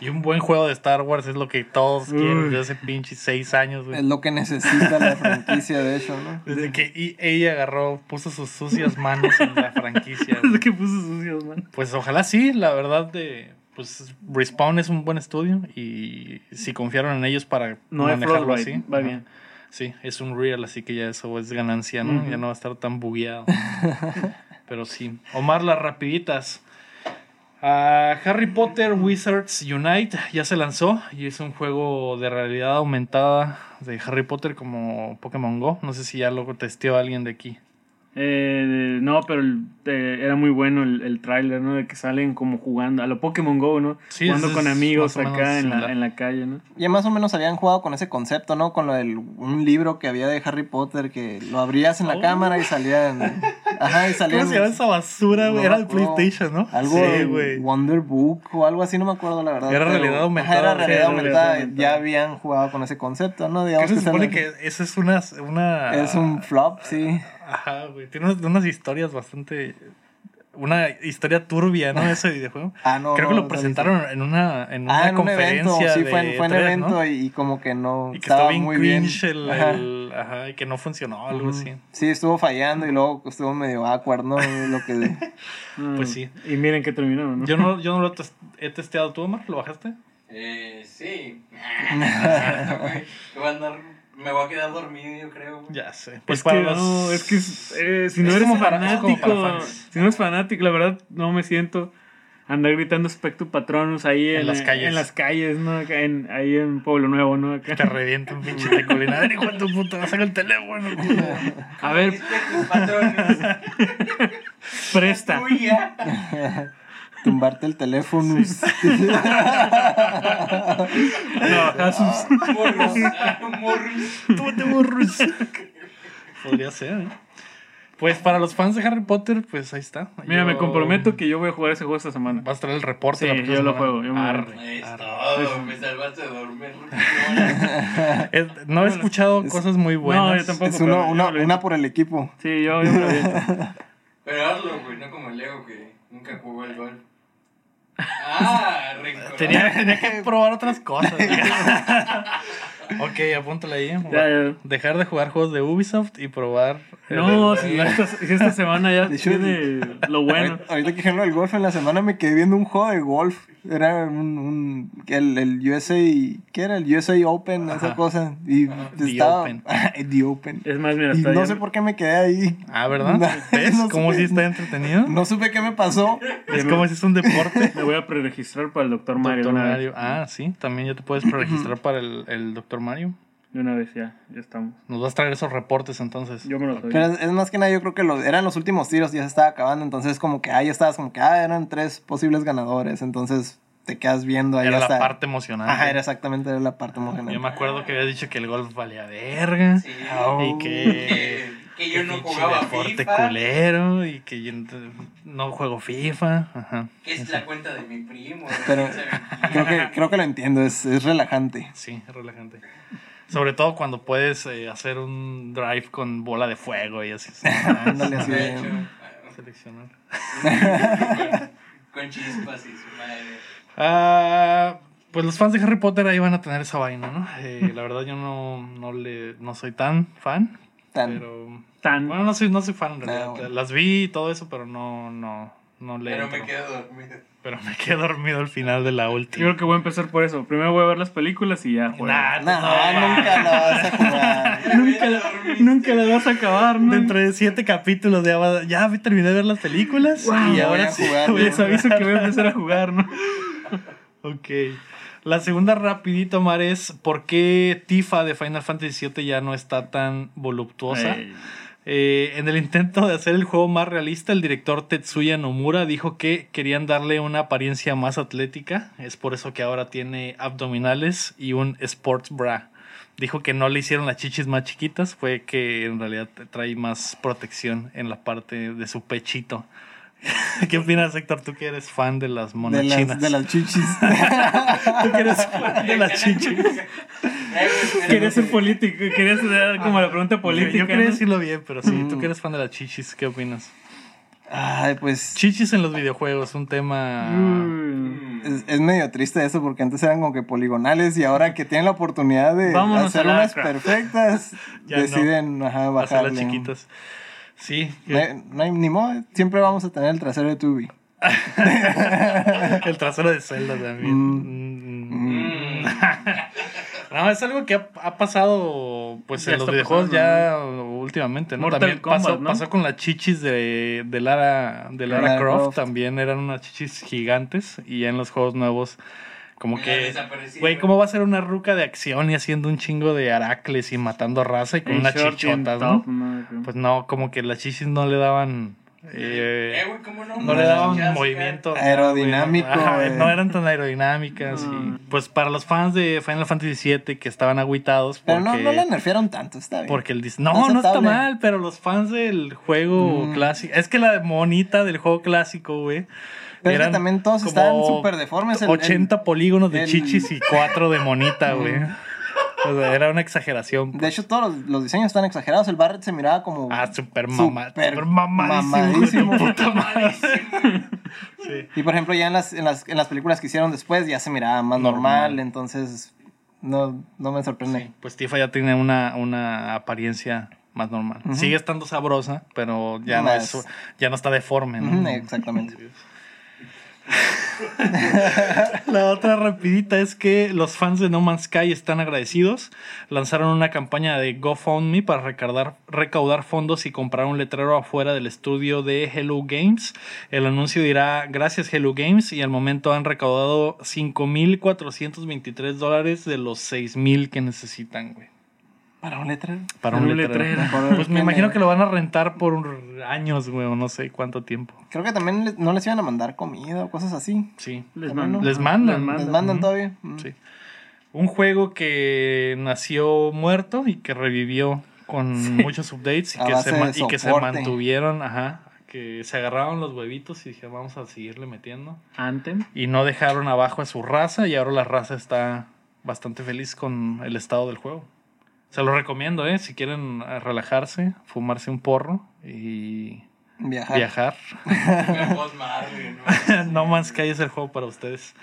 Y un buen juego de Star Wars es lo que todos quieren desde hace pinches seis años, güey. Es lo que necesita la franquicia, de hecho, ¿no? Desde que ella agarró, puso sus sucias manos en la franquicia. güey. Desde que puso sucios, man. Pues ojalá sí, la verdad de pues Respawn es un buen estudio y si confiaron en ellos para No manejarlo Frostbite, así. va bien. Sí, es un real, así que ya eso es ganancia, ¿no? Ya no va a estar tan bugueado. Pero sí. Omar, las rapiditas. Harry Potter Wizards Unite ya se lanzó y es un juego de realidad aumentada de Harry Potter como Pokémon Go. No sé si ya lo testeó alguien de aquí. Eh, no, pero el- eh, era muy bueno el, el tráiler, ¿no? De que salen como jugando a lo Pokémon Go, ¿no? Sí, jugando con amigos acá en la, en la calle, ¿no? Ya más o menos habían jugado con ese concepto, ¿no? Con lo del un libro que había de Harry Potter que lo abrías en la Oh. cámara y salían. Ajá, y salían. ¿Cómo se llama esa basura, güey? No Era el. PlayStation, ¿no? Algo Sí, güey. Wonder Book o algo así, no me acuerdo la verdad. Era pero- realidad Ajá, aumentada. era realidad era aumentada. realidad aumentada. Ya habían jugado con ese concepto, ¿no? Digamos se que supone se- que esa es una, una... es un flop, sí. Ajá, güey. Tiene unas, unas historias bastante... Una historia turbia, ¿no? Ese videojuego. Ah, no. Creo que lo no, presentaron en una, en una Ah, en un evento, conferencia sí, fue, de en- fue en E3, evento ¿no? y, como que no Y que estaba estaba bien muy bien. cringe el, Ajá. el- ajá, y que no funcionó, algo así. Sí, estuvo fallando y luego estuvo medio awkward, ¿no? Lo que... Pues Mm, sí. Y miren que terminó, ¿no? Yo no, yo no lo he tes- he testeado. ¿Tú, Omar? ¿Lo bajaste? Eh, sí. Güey, voy a andar- me voy a quedar dormido, yo creo. güey. Ya sé. Pues es para que los... no, es que eh, si no Es eres fanático, si no eres fanático, la verdad no me siento andar gritando Spectrum Patronus ahí En en, las calles. en las calles, ¿no? Acá en, ahí en Pueblo Nuevo, ¿no? Acá. Te revienta un pinche tecolina. A ver, hijo de tu puta, saca el teléfono. A ver, presta. Tumbarte el teléfono. No, Jesús. Morros. Morros. Tómate burros. Podría ser, ¿eh? Pues para los fans de Harry Potter, pues ahí está. Mira, Yo- me comprometo que yo voy a jugar ese juego esta semana. Vas a traer el reporte. Sí, la yo lo semana. juego, yo me- Arre, arre. todo. Me salvaste de dormir. No he escuchado Es- cosas muy buenas. No, yo tampoco. es uno- una, yo lo una por el equipo. Sí, yo, yo me lo. Pero hazlo, güey, no como el Leo que nunca jugó el golf. Ah. Tenía, tenía que probar otras cosas. ok, apúntale ahí. Ya, ya. Dejar de jugar juegos de Ubisoft y probar. el- No, si esta, si esta semana ya tiene lo bueno. Ahorita, ahorita que dijeron del golf en la semana me quedé viendo un juego de golf. Era un, un el, el USA, ¿qué era? El USA Open, esa Ajá. cosa. Y The estaba Open. The Open. Es más, mira, Y no sé por qué me quedé ahí. Ah, ¿verdad? ¿Ves no cómo supe- si está entretenido? No supe qué me pasó. Es como si es un deporte. me voy a preregistrar para el Doctor Mario. Doctor. Mario. Ah, sí, también ya te puedes preregistrar para el, el Doctor Mario. De una vez ya, ya estamos. Nos vas a traer esos reportes entonces. Yo me lo doy. Pero es, es más que nada, yo creo que los, eran los últimos tiros, ya se estaba acabando. Entonces, como que ahí estabas, como que, ah, eran tres posibles ganadores. Entonces, te quedas viendo ahí Era la parte emocionante. Ajá, era exactamente era la parte emocionante. Yo me acuerdo que había dicho que el golf valía verga. Sí. Y que. Que, que yo no jugaba FIFA. culero y que yo no juego FIFA. Ajá. Que es la cuenta de mi primo. Pero ¿no? creo que, creo que lo entiendo, es, es relajante. Sí, es relajante. Sobre todo cuando puedes eh, hacer un drive con bola de fuego y así. Ándale así De de- hecho, Seleccionar. con, con chispas y su madre. Ah, pues los fans de Harry Potter ahí van a tener esa vaina, ¿no? Eh, la verdad yo no, no, le, no soy tan fan. Tan- Pero. Tan. Bueno, no soy, no soy fan en Ah, realidad. bueno. Las vi y todo eso, pero no, no, no le. Pero entro. me quedo dormido. Pero me quedé dormido al final de la Yo última. creo que voy a empezar por eso. Primero voy a ver las películas y ya. juego. Nah, No, no, nunca la vas a jugar. Nunca, la, nunca la vas a acabar, ¿no? Dentro de siete capítulos ya, ya terminé de ver las películas Wow. y ahora sí. jugar, Les aviso que voy a empezar a jugar, ¿no? Ok. La segunda rapidito, Mar, es ¿por qué Tifa de Final Fantasy VII ya no está tan voluptuosa? Ey. Eh, en el intento de hacer el juego más realista, el director Tetsuya Nomura dijo que querían darle una apariencia más atlética. Es por eso que ahora tiene abdominales y un sports bra. Dijo que no le hicieron las chichis más chiquitas, fue que en realidad trae más protección en la parte de su pechito. ¿Qué opinas, Héctor? Tú que eres fan de las De las, de las chichis. Tú que eres fan de las chichis. Quería ser político, quería hacer como la pregunta política. Yo quería ¿no? decirlo bien, pero sí, tú Mm. que eres fan de las chichis, ¿qué opinas? Ay, pues Chichis en los videojuegos, un tema... Mm. es, es medio triste eso porque antes eran como que poligonales y ahora que tienen la oportunidad de Vámonos hacer unas perfectas, Ya no. deciden hacerlas bajarle. chiquitas. Sí, que- No hay, no hay- ni modo, siempre vamos a tener el trasero de Tubi. el trasero de Zelda también. Mm. Mm. No, es algo que ha, ha pasado pues Ya en los videojuegos ya últimamente, ¿no? Mortal también Kombat, pasó, ¿no? pasó con las chichis de, de Lara, de Lara, Lara Croft, Croft. también eran unas chichis gigantes y ya en los juegos nuevos Como que, güey, ¿cómo va a ser una ruca de acción y haciendo un chingo de aracles y matando raza y con unas chichotas, ¿no? top, ¿no? Pues no, como que las chichis no le daban. Eh, Eh, ¿cómo no? no le daban movimiento. Aerodinámico, Ajá, güey. no eran tan aerodinámicas. No. y, pues para los fans de Final Fantasy VII que estaban agüitados. Pero no, porque- no la nerfearon tanto, está bien. Porque el dis- No, no está mal, pero los fans del juego Mm. clásico. Es que la monita del juego clásico, güey. Que eran también todos estaban súper deformes. el- el- 80 polígonos de el- chichis y 4 de monita, güey. O sea, era una exageración. De hecho, todos los, los diseños están exagerados. El Barret se miraba como. Ah, súper mamá, súper súper mamadísimo. mamadísimo. Puta madre. Sí. Y por ejemplo, ya en las, en, las, en las películas que hicieron después ya se miraba más Normal. normal. entonces, no, no me sorprende. Sí, Pues Tifa ya tiene una, una apariencia más normal. Sigue estando sabrosa, pero ya no, es, ya no está deforme, ¿no? Exactamente. La otra rapidita es que los fans de No Man's Sky están agradecidos. Lanzaron una campaña de GoFundMe para recaudar, fondos y comprar un letrero afuera del estudio de Hello Games. El anuncio dirá gracias Hello Games y al momento han recaudado 5.423 dólares de los 6.000 que necesitan, güey. Para un letrero. Para un un letrero. letrero. Pues me imagino que lo van a rentar por años, güey, o no sé cuánto tiempo. Creo que también no les iban a mandar comida o cosas así. Sí. Les mandan. ¿no? Les mandan. Les mandan todavía. Sí. Un juego que nació muerto y que revivió con muchos updates y A que, se, y que mantuvieron, ajá, que se agarraron los huevitos y dijeron vamos a seguirle metiendo. Anthem. Y no dejaron abajo a su raza y ahora la raza está bastante feliz con el estado del juego. Se lo recomiendo, ¿eh? Si quieren eh, relajarse, fumarse un porro y Viajar. viajar. ¿no? Man's Sky es el juego para ustedes.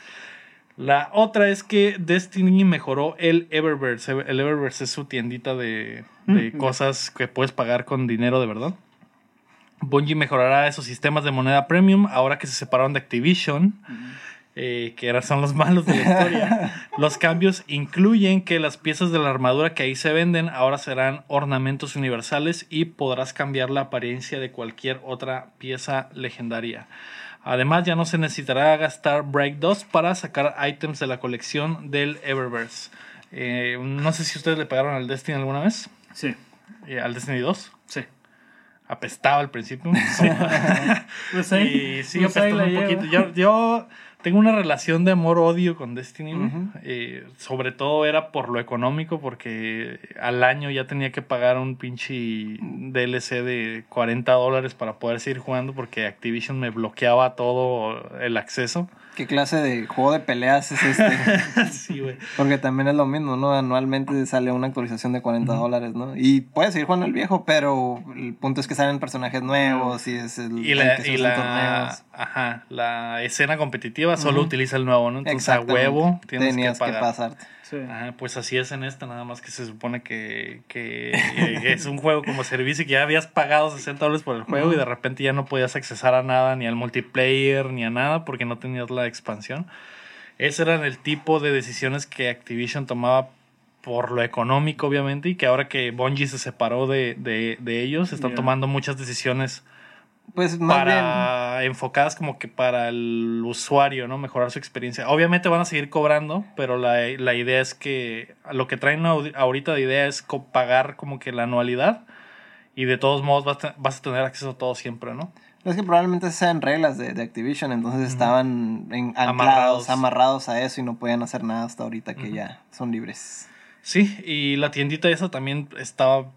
La otra es que Destiny mejoró el Eververse. El Eververse es su tiendita de, de Mm. cosas que puedes pagar con dinero de verdad. Bungie mejorará esos sistemas de moneda premium ahora que se separaron de Activision, eh, que son los malos de la historia. los cambios incluyen que las piezas de la armadura que ahí se venden ahora serán ornamentos universales y podrás cambiar la apariencia de cualquier otra pieza legendaria. Además, ya no se necesitará gastar Break 2 para sacar items de la colección del Eververse. Eh, no sé si ustedes le pagaron al Destiny alguna vez. Sí. Eh, al Destiny 2. Sí. Apestaba al principio. Pues Y sigue pues ahí apestando la un poquito. Yo, yo tengo una relación de amor-odio con Destiny. Eh, sobre todo era por lo económico, porque al año ya tenía que pagar un pinche DLC de 40 dólares para poder seguir jugando, porque Activision me bloqueaba todo el acceso. ¿Qué clase de juego de peleas es este? sí, güey. Porque también es lo mismo, ¿no? Anualmente sale una actualización de 40 dólares, ¿no? Y puedes seguir jugando el viejo, pero el punto es que salen personajes nuevos y es el Y el la, que se y usan la, torneos. ajá, la escena competitiva solo utiliza el nuevo, ¿no? Entonces a huevo tienes Tenías que que, pagar. pasarte. Sí. Ajá, pues así es en esta, nada más que se supone que, que es un juego como servicio y que ya habías pagado 60 dólares por el juego y de repente ya no podías accesar a nada, ni al multiplayer, ni a nada, porque no tenías la expansión. Ese eran el tipo de decisiones que Activision tomaba por lo económico, obviamente, y que ahora que Bungie se separó de, de, de ellos, están tomando muchas decisiones Pues más bien. para enfocadas como que para el usuario, ¿no? Mejorar su experiencia. Obviamente van a seguir cobrando, pero la, la idea es que lo que traen ahorita de idea es co- pagar como que la anualidad y de todos modos vas, a- vas a tener acceso a todo siempre, ¿no? Es que probablemente sean reglas de, de Activision, entonces estaban en, Amarrados. anclados, amarrados a eso y no podían hacer nada hasta ahorita que ya son libres. Sí, y la tiendita esa también estaba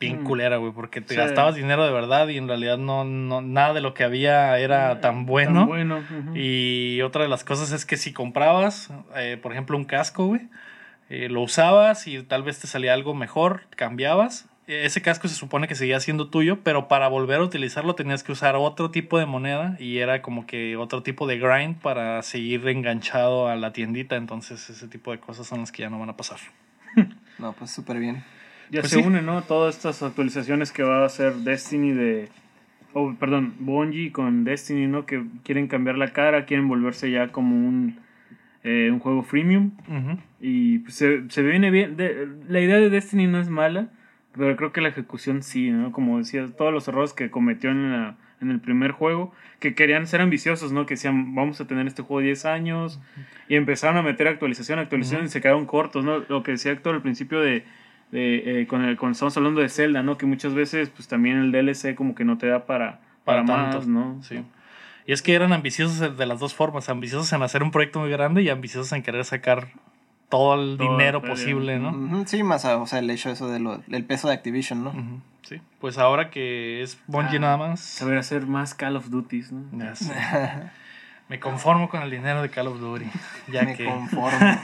bien Mm. culera, güey, porque te Sí. gastabas dinero de verdad y en realidad no, no nada de lo que había era tan bueno. Tan bueno. ujú. Y otra de las cosas es que si comprabas, eh, por ejemplo, un casco, güey, eh, lo usabas y tal vez te salía algo mejor, cambiabas. Eh, Ese casco se supone que seguía siendo tuyo, pero para volver a utilizarlo tenías que usar otro tipo de moneda y era como que otro tipo de grind para seguir enganchado a la tiendita. Entonces, ese tipo de cosas son las que ya no van a pasar. No, pues súper bien. Ya Pues se sí. une, ¿no? Todas estas actualizaciones que va a hacer Destiny de... Oh, perdón, Bungie con Destiny, ¿no? Que quieren cambiar la cara, quieren volverse ya como un, eh, un juego freemium. Y pues, se, se viene bien. De- la idea de Destiny no es mala, pero creo que la ejecución sí, ¿no? Como decía, todos los errores que cometió en la en el primer juego, que querían ser ambiciosos, ¿no? Que decían, vamos a tener este juego 10 años, y empezaron a meter actualización, actualización, y se quedaron cortos, ¿no? Lo que decía Héctor al principio de, de eh, con el, cuando estamos hablando de Zelda, ¿no? Que muchas veces, pues también el DLC como que no te da para, para, Para tanto, más, ¿no? Sí. Y es que eran ambiciosos de las dos formas, ambiciosos en hacer un proyecto muy grande y ambiciosos en querer sacar todo el Todo, dinero pero- posible, ¿no? Sí, más, o sea, el hecho eso de lo- del peso de Activision, ¿no? Sí, pues ahora que es Bungie Ah, nada más, Saber hacer más Call of Duties, ¿no? ya sé. me conformo con el dinero de Call of Duty, ya Me que conformo.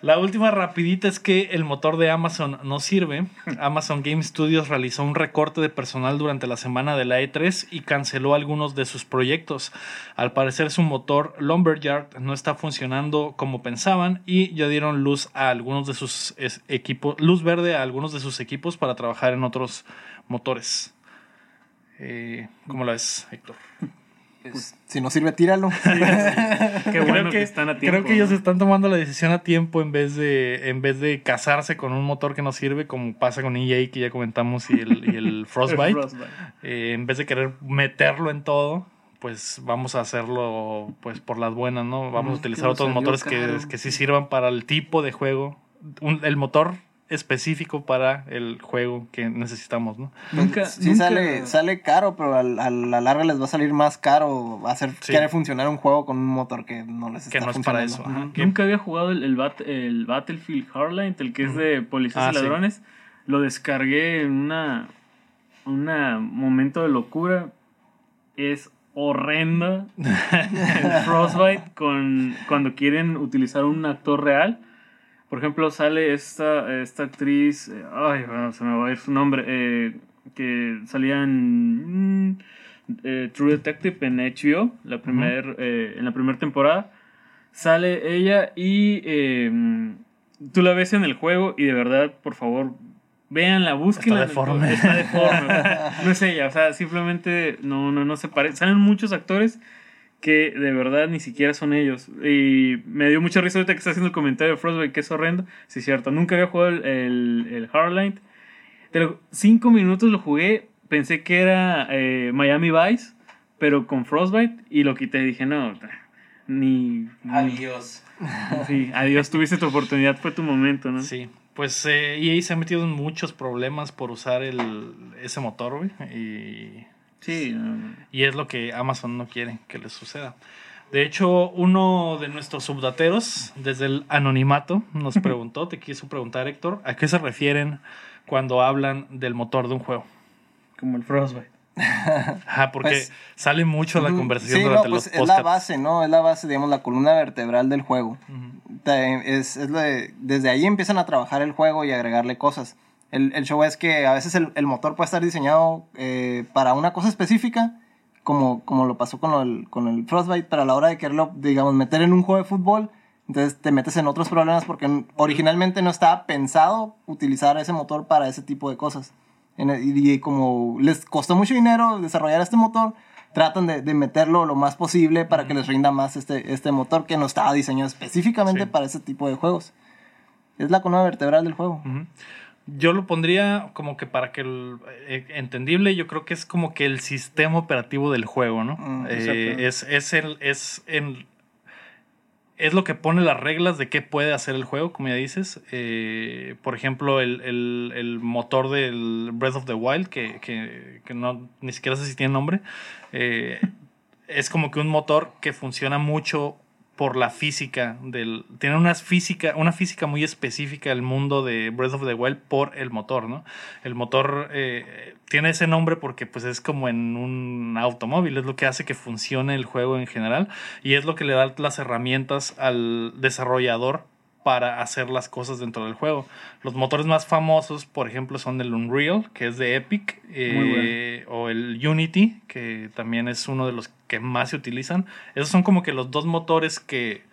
La última rapidita es que el motor de Amazon no sirve. Amazon Game Studios realizó un recorte de personal durante la semana de la E3 y canceló algunos de sus proyectos. Al parecer su motor Lumberyard no está funcionando como pensaban y ya dieron luz a algunos de sus equipos, luz verde a algunos de sus equipos para trabajar en otros motores. Eh, ¿Cómo lo ves, Héctor? Pues, si no sirve, tíralo. Qué bueno creo que, están a tiempo. Creo que ellos ¿no? están tomando la decisión a tiempo en vez de en vez de casarse con un motor que no sirve, como pasa con EA que ya comentamos y el, y el Frostbite. El Frostbite. Eh, en vez de querer meterlo en todo, pues vamos a hacerlo pues por las buenas, ¿no? Vamos a Mm, utilizar que nos otros motores que, que sí sirvan para el tipo de juego, un- el motor específico para el juego que necesitamos, ¿no? Nunca, sí nunca- sale, sale caro, pero a la larga les va a salir más caro hacer Sí. querer funcionar un juego con un motor que no les Que está no es para eso, ajá. Nunca había jugado el, el, Bat- el Battlefield Hardline, el que es de policías Ah, y sí. ladrones. Lo descargué en una, una momento de locura. Es horrenda el Frostbite con, cuando quieren utilizar un actor real. Por ejemplo, sale esta, esta actriz, eh, ay, bueno, se me va a ir su nombre, eh, que salía en mm, eh, True Detective en HBO, la primer, eh, en la primera temporada. Sale ella y eh, tú la ves en el juego y de verdad, por favor, véanla, búsquenla. Está deforme. Está deforme. no es ella, o sea, simplemente no, no, no se parece. Salen muchos actores que de verdad ni siquiera son ellos. Y me dio mucha risa ahorita que está haciendo el comentario de Frostbite, que es horrendo. Sí, es cierto, nunca había jugado el, el, el Hardline. Pero cinco minutos lo jugué, pensé que era eh, Miami Vice, pero con Frostbite, y lo quité. Dije, no, ni. ni- Adiós. Sí, adiós, tuviste tu oportunidad, fue tu momento, ¿no? Sí, pues eh, EA se ha metido en muchos problemas por usar el, ese motor, güey, y Sí, no. Y es lo que Amazon no quiere que le suceda. De hecho, uno de nuestros subdateros, desde el anonimato, nos preguntó, te quiso preguntar, Héctor, ¿a qué se refieren cuando hablan del motor de un juego? como el Frostbite. Ajá, porque Pues, sale mucho la conversación Sí, no, pues los es la base, ¿no? Es la base, digamos, la columna vertebral del juego. Es, es lo de- desde ahí empiezan a trabajar el juego y agregarle cosas. El, el show es que a veces el, el motor puede estar diseñado eh, para una cosa específica, como, como lo pasó con, lo del- con el Frostbite, pero a la hora de quererlo, digamos, meter en un juego de fútbol, entonces te metes en otros problemas porque originalmente no estaba pensado utilizar ese motor para ese tipo de cosas. El- y, como les costó mucho dinero desarrollar este motor, tratan de, de meterlo lo más posible para que les rinda más este, este motor que no estaba diseñado específicamente Sí. para ese tipo de juegos. Es la columna vertebral del juego. Ujú. Yo lo pondría como que para que el, eh, entendible, yo creo que es como que el sistema operativo del juego, ¿no? Mm, Eh, es, es el, es el- es lo que pone las reglas de qué puede hacer el juego, como ya dices. Eh, por ejemplo, el, el- el motor del Breath of the Wild, que, que- que no, ni siquiera sé si tiene nombre, es como que un motor que funciona mucho por la física del tiene una física una física muy específica del mundo de Breath of the Wild por el motor no el motor eh, tiene ese nombre porque pues es como en un automóvil es lo que hace que funcione el juego en general y es lo que le da las herramientas al desarrollador para hacer las cosas dentro del juego. Los motores más famosos, por ejemplo, son el Unreal, que es de Epic, eh, o el Unity, que también es uno de los que más se utilizan. Esos son como que los dos motores que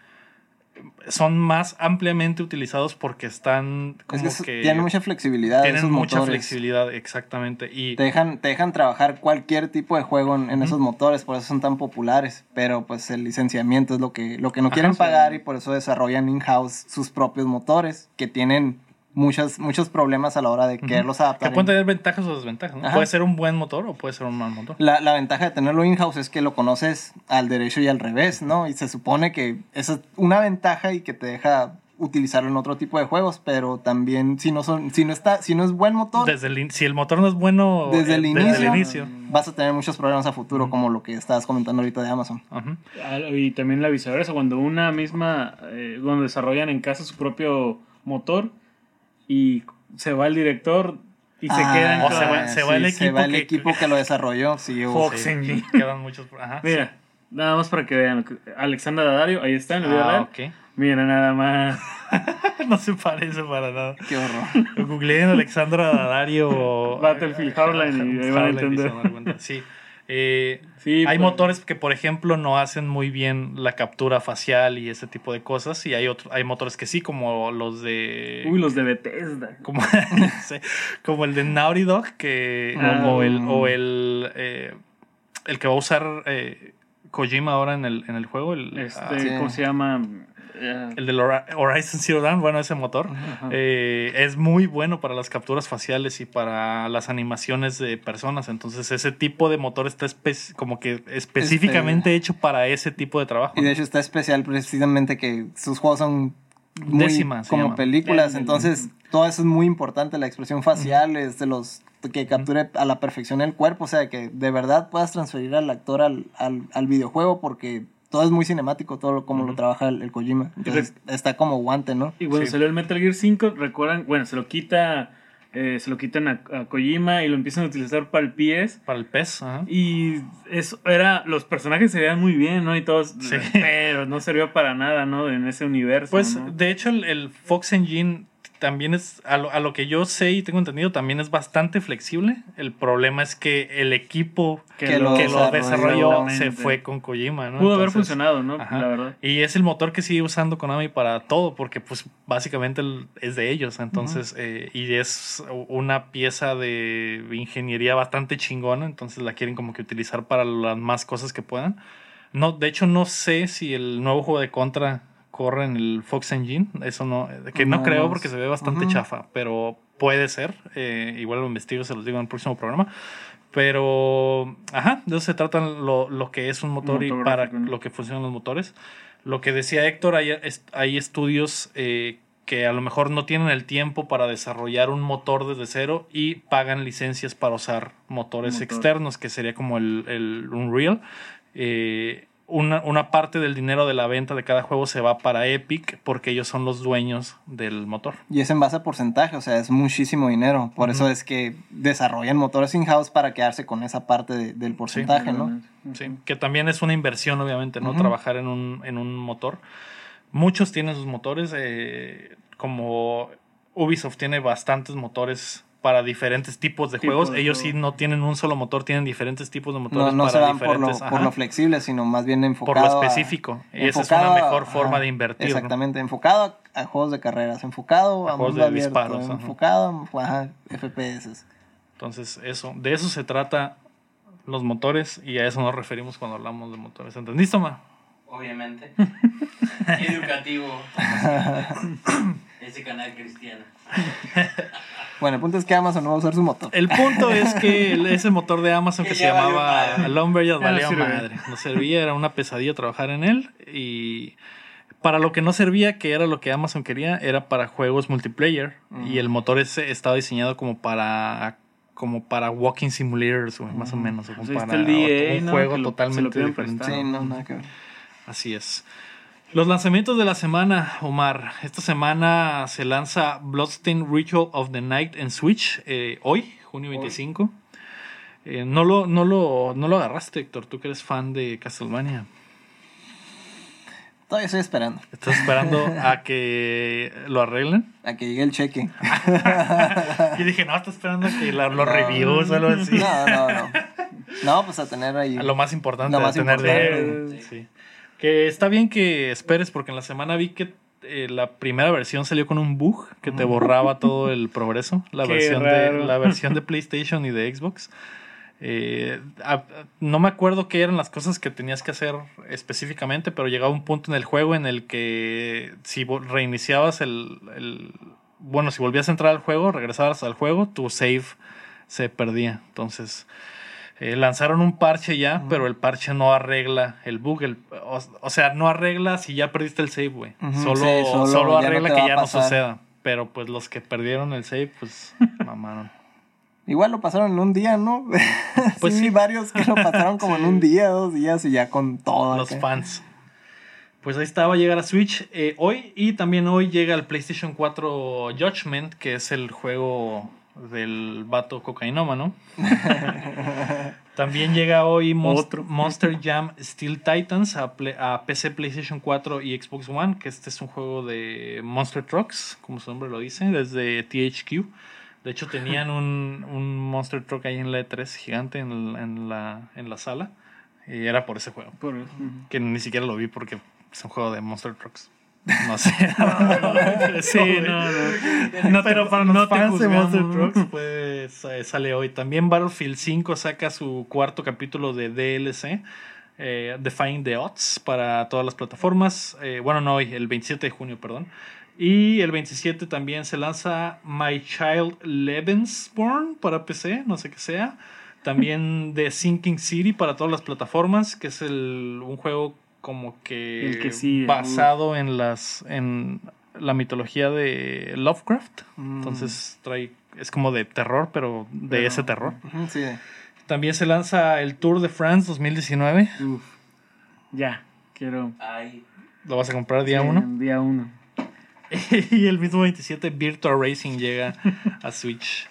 son más ampliamente utilizados porque están Es como que, es- que tienen mucha flexibilidad. tienen esos mucha motores. flexibilidad, exactamente. Y Te dejan, te dejan trabajar cualquier tipo de juego en, en esos motores, por eso son tan populares. Pero pues el licenciamiento es lo que, lo que no Ajá, quieren sí. pagar y por eso desarrollan in-house sus propios motores que tienen muchos, muchos problemas a la hora de quererlos Que adaptar. pueden en- tener ventajas o desventajas, ¿no? Ajá. Puede ser un buen motor o puede ser un mal motor. La, la ventaja de tenerlo in-house es que lo conoces al derecho y al revés, ¿no? Y se supone que esa es una ventaja y que te deja utilizarlo en otro tipo de juegos, pero también si no son, si no está, si no es buen motor, Desde el in- si el motor no es bueno Desde el eh, inicio. inicio. vas a tener muchos problemas a futuro, como lo que estabas comentando ahorita de Amazon. Ajá. Ah, Y también la viceversa, cuando una misma, eh, cuando desarrollan en casa su propio motor y se va el director y se Ah, quedan o con- se va- se va el se va el equipo que- equipo que lo desarrolló. Sí, Fox Sí, Engine. Quedan muchos. Ajá. Mira, nada más para que vean. Alexandra Daddario, ahí está en la vida Ah, real. ok. Mira, nada más. no se parece para nada. Qué horror. Googleen Alexandra Dario. Battlefield Hardline y ahí van a entender. Sí. Eh, Sí, hay pues. motores que, por ejemplo, no hacen muy bien la captura facial y ese tipo de cosas. Y hay, otro, hay motores que sí, como los de. Uy, los de Bethesda. como, el de Naughty Dog que, Ah. o el, o el, eh, el que va a usar eh, Kojima ahora en el, en el juego. El, Este, ah, Sí. ¿Cómo se llama? Eh, el del Horizon Zero Dawn, bueno, ese motor eh, es muy bueno para las capturas faciales y para las animaciones de personas. Entonces, ese tipo de motor está como que específicamente hecho para ese tipo de trabajo. Y de hecho está especial precisamente que sus juegos son muy Décima, se como películas, El- entonces todo eso es muy importante, la expresión facial, es de los que capture a la perfección el cuerpo, o sea, que de verdad puedas transferir al actor al, al, al videojuego porque todo es muy cinemático, todo lo, como lo trabaja el, el Kojima. Entonces está como guante, ¿no? Y bueno, Sí. salió el Metal Gear 5, recuerdan, bueno, se lo quita, eh, se lo quitan a, a Kojima y lo empiezan a utilizar para el PS. Para el pez. ajá. Y eso era, los personajes se veían muy bien, ¿no? Y todos, Sí. pero no sirvió para nada, ¿no? En ese universo. Pues ¿no? de hecho el, el Fox Engine también es, a lo, a lo que yo sé y tengo entendido, también es bastante flexible. El problema es que el equipo Que que, lo lo, desarrolló. desarrolló se fue con Kojima, ¿no? Pudo haber funcionado, ¿no? ajá. La verdad. Y es el motor que sigue usando Konami para todo, porque pues básicamente es de ellos. Entonces, eh, y es una pieza de ingeniería bastante chingona, entonces la quieren como que utilizar para las más cosas que puedan. No, de hecho, no sé si el nuevo juego de Contra corre en el Fox Engine. Eso no, que no No, creo porque se ve bastante Ujú. chafa, pero puede ser. Eh, igual lo investigo, se los digo en el próximo programa. Pero, ajá, de eso se trata lo, lo que es un motor y Motor para ¿no? lo que funcionan los motores. Lo que decía Héctor, hay, hay estudios eh, que a lo mejor no tienen el tiempo para desarrollar un motor desde cero y pagan licencias para usar motores Motor. externos, que sería como el, el Unreal. Eh, una, una parte del dinero de la venta de cada juego se va para Epic porque ellos son los dueños del motor. Y es en base a porcentaje, o sea, es muchísimo dinero. Por eso es que desarrollan motores in-house para quedarse con esa parte de- del porcentaje, ¿no? Sí, que también es una inversión, obviamente, ¿no? Trabajar en un, en un motor. Muchos tienen sus motores, eh, como Ubisoft tiene bastantes motores para diferentes tipos de Tipos juegos. de Ellos juego. sí no tienen un solo motor, tienen diferentes tipos de No, motores no para se van por lo, por lo flexible, sino más bien por enfocado lo a- específico. Y esa es una a- mejor forma ajá, de invertir. ¿no? Exactamente, enfocado a, a juegos de carreras, enfocado A a, juegos de abierto, disparos, ajá. enfocado a ajá, FPS. Entonces, eso, de eso se trata los motores y a eso nos referimos cuando hablamos de motores. ¿Entendiste, Ma? Obviamente. Educativo. Ese canal cristiano. Bueno, el punto es que Amazon no va a usar su motor. El punto es que ese motor de Amazon que se llamaba madre. Lumberyard Ya no valía sirve. madre. No servía, era una pesadilla trabajar en él. Y para lo que no servía, que era lo que Amazon quería, era para juegos multiplayer. Y el motor ese estaba diseñado como para como para walking simulators, güey, más o menos. o como para el DA, un ¿no? juego totalmente diferente. Sí, no, nada que ver. Así es. Los lanzamientos de la semana, Omar. Esta semana se lanza Bloodstained Ritual of the Night en Switch, eh, hoy, junio 25. Eh, no, lo, no, lo, no lo agarraste, Héctor, tú que eres fan de Castlevania. Todavía estoy esperando ¿Estás esperando a que lo arreglen? a que llegue el cheque. Yo dije, no, estás esperando a que la- los reviews o algo así. No, no, no. No, pues a tener ahí. A Lo más importante Lo de más tener importante. dinero. Sí. Que está bien que esperes, porque en la semana vi que eh, la primera versión salió con un bug que te borraba todo el progreso. La Qué versión, de, la versión de PlayStation y de Xbox. Eh, a- no me acuerdo qué eran las cosas que tenías que hacer específicamente, pero llegaba un punto en el juego en el que si reiniciabas el, el bueno, si volvías a entrar al juego, regresabas al juego, tu save se perdía. Entonces, eh, lanzaron un parche ya, pero el parche no arregla el bug. el- o, o sea, no arregla si ya perdiste el save, güey. Solo, sí, solo solo ya no arregla que ya no suceda. Pero pues los que perdieron el save, pues mamaron. Igual lo pasaron en un día, ¿no? Pues sí, sí. varios que lo pasaron como en un día, dos días y ya con todo. los acá. fans. Pues ahí está, va a llegar a Switch eh, hoy y también hoy llega el PlayStation 4 Judgment, que es el juego del vato cocainómano. también llega hoy Monst- Otro. Monster Jam Steel Titans a, PC, PlayStation 4 y Xbox One, que este es un juego de Monster Trucks, como su nombre lo dice, desde THQ. De hecho, tenían un, un Monster Truck ahí en la E3 gigante en, la, en la sala. Y era por ese juego Por eso. que ni siquiera lo vi porque es un juego de Monster Trucks. No sé. Sí, no, no. No te- Pero para no los te fans de. Monster Trucks, pues eh, sale hoy. También Battlefield 5 saca su cuarto capítulo de DLC, eh, Defying the Odds, para todas las plataformas. Eh, bueno, no hoy, el 27 de junio, perdón. Y el 27 también se lanza My Child Lebensborn para PC, no sé qué sea. También The Sinking City para todas las plataformas, que es el, un juego como que, El que sigue, basado en las en la mitología de Lovecraft. Mm. Entonces trae es como de terror, pero de Pero- ese terror. Sí. También se lanza el Tour de France 2019. Uf. Ya, quiero. Ay, Lo vas a comprar día Sí, 1. Día uno. y el mismo 27 Virtual Racing llega a Switch.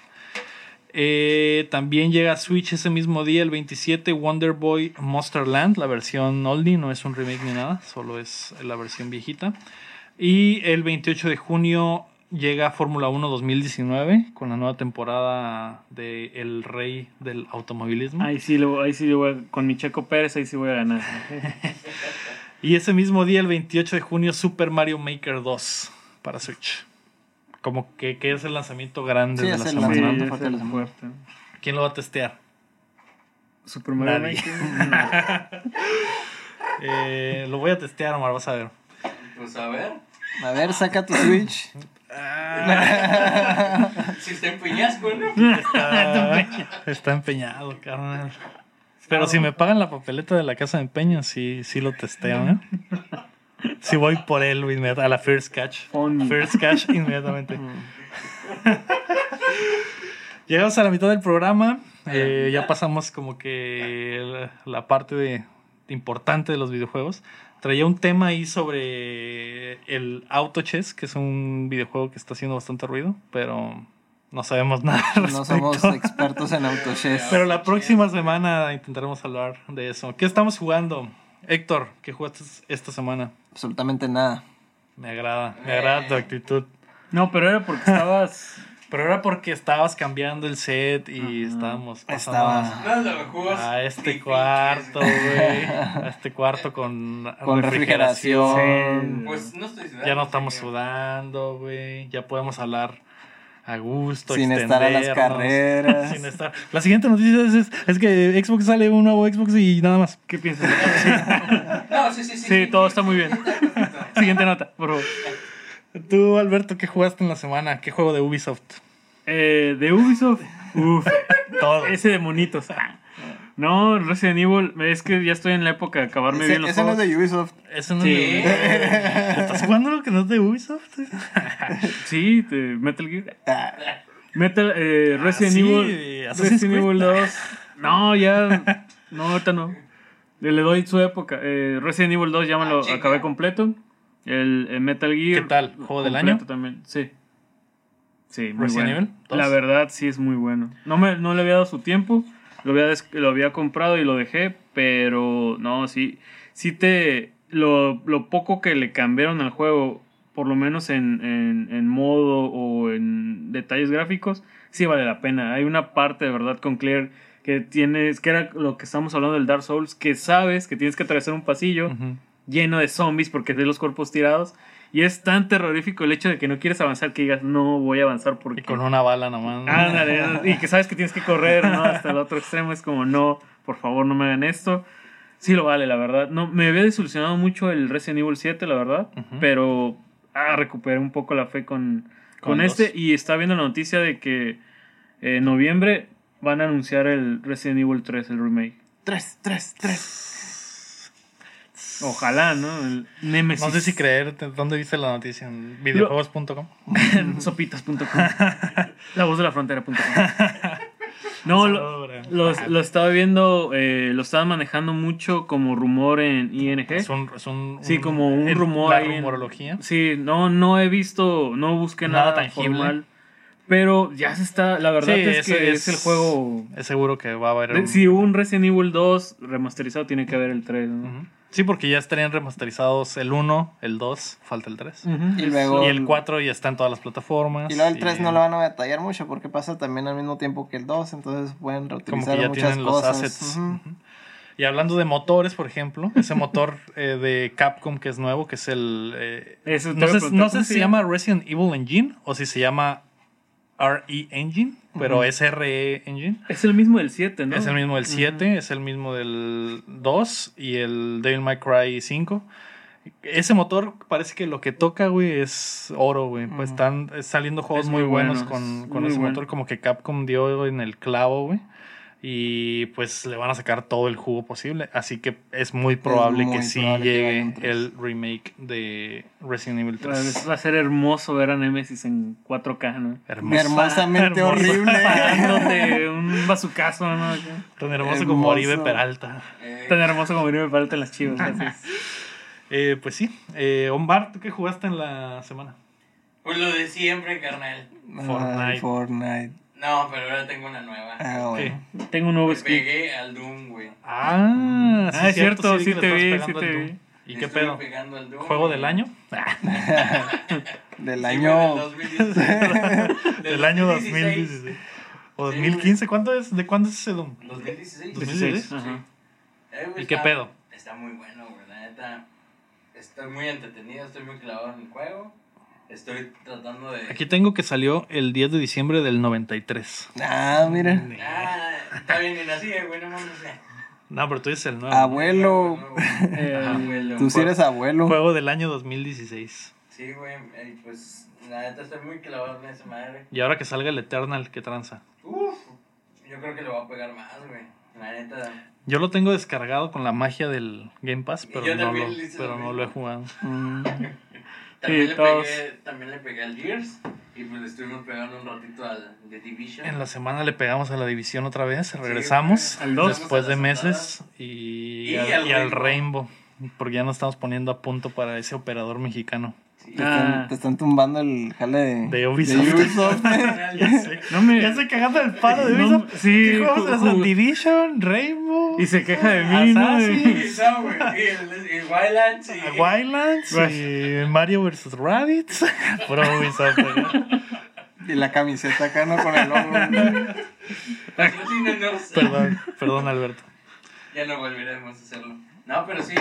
Eh, también llega a Switch ese mismo día, el 27, Wonder Boy Monster Land, la versión oldie, no es un remake ni nada, solo es la versión viejita. Y el 28 de junio llega Fórmula 1 2019 con la nueva temporada de El Rey del Automovilismo. Ahí sí, lo, ahí sí yo voy a- con mi Checo Pérez, ahí sí voy a ganar. Y ese mismo día, el 28 de junio, Super Mario Maker 2 para Switch. Como que, que es el lanzamiento grande Sí, de es la el lanzamiento fuerte es de la semana. fuerte. ¿Quién lo va a testear? Super Mario Nadie. Maker. Eh, lo voy a testear, Omar, vas a ver. pues a ver. A ver, saca tu Switch. Si está en Peñasco, ¿no? Está, está empeñado, carnal. Pero si me pagan la papeleta de la casa de empeño, sí, sí lo testeo, ¿eh? Sí voy por él a la First Catch. First Catch inmediatamente. Llegamos a la mitad del programa. eh, ya pasamos como que la, parte de, importante de los videojuegos. Traía un tema ahí sobre el Auto Chess, que es un videojuego que está haciendo bastante ruido, pero no sabemos nada. al No somos expertos en autochess. Pero la próxima semana intentaremos hablar de eso. ¿Qué estamos jugando? Héctor, ¿qué jugaste esta semana? Absolutamente nada. Me agrada, me agrada tu actitud. No, pero era porque estabas. Pero era porque estabas cambiando el set y Ajá. estábamos Estaba- pasando No, lo juegos a este cuarto, güey. A este cuarto con, Con refrigeración. Sí. Pues no estoy sudando. Ya no estamos sudando, güey. Ya podemos hablar a gusto. Sin estar a las carreras. Sin estar. La siguiente noticia es, es, es que Xbox sale un nuevo Xbox y nada más. ¿Qué piensas? No, sí, sí, sí. Sí, todo está muy bien. Siguiente nota, por favor. Tú, Alberto, ¿qué jugaste en la semana? ¿Qué juego de Ubisoft? Eh, de Ubisoft. Uf, Todo. ese de monitos. Ah. No, Resident Evil. Es que ya estoy en la época de acabarme Ese, bien los ese no es juegos. de Ubisoft. Eso no Sí. es de- ¿Estás jugando lo que no es de Ubisoft? Sí, de Metal Gear. Ah, Metal, eh, Resident sí, Evil. Resident. Evil 2. No, ya. No, ahorita no. Le, le doy su época. Eh, Resident Evil 2 ya me lo Ah, chica. acabé completo. El, el Metal Gear. ¿Qué tal? ¿Juego del año? también. Sí. Sí, muy Resident bueno. Evil 2. La verdad, sí es muy bueno. No, me, no le había dado su tiempo. Lo había, lo había comprado y lo dejé. Pero no, sí. Sí te. Lo, lo poco que le cambiaron al juego, por lo menos en, en, en modo o en detalles gráficos, sí vale la pena. Hay una parte de verdad con Claire que tienes, que era lo que estamos hablando del Dark Souls, que sabes que tienes que atravesar un pasillo lleno de zombies porque ves los cuerpos tirados. Y es tan terrorífico el hecho de que no quieres avanzar que digas, no voy a avanzar porque... Y con una bala nomás. ¿no? Ándale, y que sabes que tienes que correr ¿no? hasta el otro extremo. Es como, no, por favor, no me hagan esto. Sí lo vale, la verdad. No, me había desilusionado mucho el Resident Evil 7, la verdad. Pero ah, recuperé un poco la fe con, con este dos. y está viendo la noticia de que en noviembre van a anunciar el Resident Evil 3, el remake. Tres, tres, tres. Ojalá, ¿no? El Nemesis. No sé si creer, ¿dónde dice la noticia? En videojuegos.com. Sopitas.com. la voz de la frontera.com. No, lo, lo, lo estaba viendo, eh, lo estaban manejando mucho como rumor en ING. Es un, es un- Sí, un- como un el- rumor La ahí en- rumorología. Sí, no, no he visto, no busqué nada, Nada tangible. formal. Pero ya se está, la verdad Sí, es que es, el juego. Es seguro que va a haber. de- un- si hubo un Resident Evil 2 remasterizado, tiene que haber el 3. ¿no? Sí, porque ya estarían remasterizados el 1, el 2, falta el 3. Ujú. Y luego- Y el 4 ya está en todas las plataformas. Y luego el 3 no lo van a detallar mucho porque pasa también al mismo tiempo que el 2, entonces pueden Como reutilizar que ya muchas tienen los cosas. assets. Ujú. Ujú. Y hablando de motores, por ejemplo, ese motor eh, de Capcom que es nuevo, que es el... eh, Eso no sé, no sé ¿cómo si se llama Resident Evil Engine o si se llama RE Engine, pero es RE Engine. Es el mismo del 7, ¿no? Es el mismo del 7, es el mismo del 2 y el Devil May Cry 5. Ese motor parece que lo que toca, güey, es oro, güey. Pues están saliendo juegos Es muy, muy buenos bueno, con, es con muy ese bueno. motor, como que Capcom dio en el clavo, güey. Y pues le van a sacar todo el jugo posible. Así que es muy probable muy que sí probable llegue el remake de Resident Evil 3. Va a ser hermoso ver a Nemesis en 4K, ¿no? Hermosa- Hermosamente hermosa. horrible. Dándote un bazucazo, ¿no? Tan hermoso, como. Oribe Peralta. Eh, Tan hermoso como me falta en las chivas. Eh, pues sí. Eh, Omar, ¿tú qué jugaste en la semana? Pues lo de siempre, carnal. Fortnite. Ay, Fortnite. No, pero ahora tengo una nueva. Ah, bueno. Tengo un nuevo Me skin. pegué al Doom, güey. Ah, Ah, es cierto, sí le te vi, sí te vi. ¿Y qué pedo? al Doom, ¿Juego güey. del año? Del Sí, año. del 2016. Del año 2016. ¿O Sí, 2015? ¿Cuánto es? ¿De cuándo es ese Doom? 2016. 2016. Ajá. Eh, güey, ¿Y qué está- pedo? Está muy bueno, güey. La neta. Estoy muy entretenido, estoy muy clavado en el juego. Estoy tratando de. Aquí tengo que salió el 10 de diciembre del 93. Ah, mira. Ah, está bien, ni nací, güey, no mames. No, pero tú dices el nuevo. Abuelo. Eh, Abuelo. Tú sí eres abuelo. Juego del año 2016. Sí, güey, eh, pues la neta estoy muy clavado en esa madre. Y ahora que salga el Eternal, ¿qué tranza? Uf, yo creo que le voy a pegar más, güey. La neta. Yo lo tengo descargado con la magia del Game Pass, pero, no lo, pero lo no lo he jugado. Mm. También, Sí, le todos. pegué, también le pegué al Gears. Y pues le estuvimos pegando un ratito al The Division. En la semana le pegamos a la división otra vez, regresamos. Al dos. después de meses y, Y al, al y al Rainbow. Rainbow, porque ya nos estamos poniendo a punto para ese operador mexicano Sí. Te, están, te están tumbando el jale de, de Ubisoft. Ubisoft. ya sé. No me. Ya se cagando el palo de No, Ubisoft. sí, ¿Qué juegos ju- de Division, Rainbow, Y se queja de mí, ¿no? Assassin, no. Y y Wildlands. Y, Wildlands y Mario vs. Rabbids. Pro Ubisoft. y la camiseta acá, ¿no? Con el logo. Perdón, perdón Alberto. Ya no volveremos a hacerlo. No, pero sí,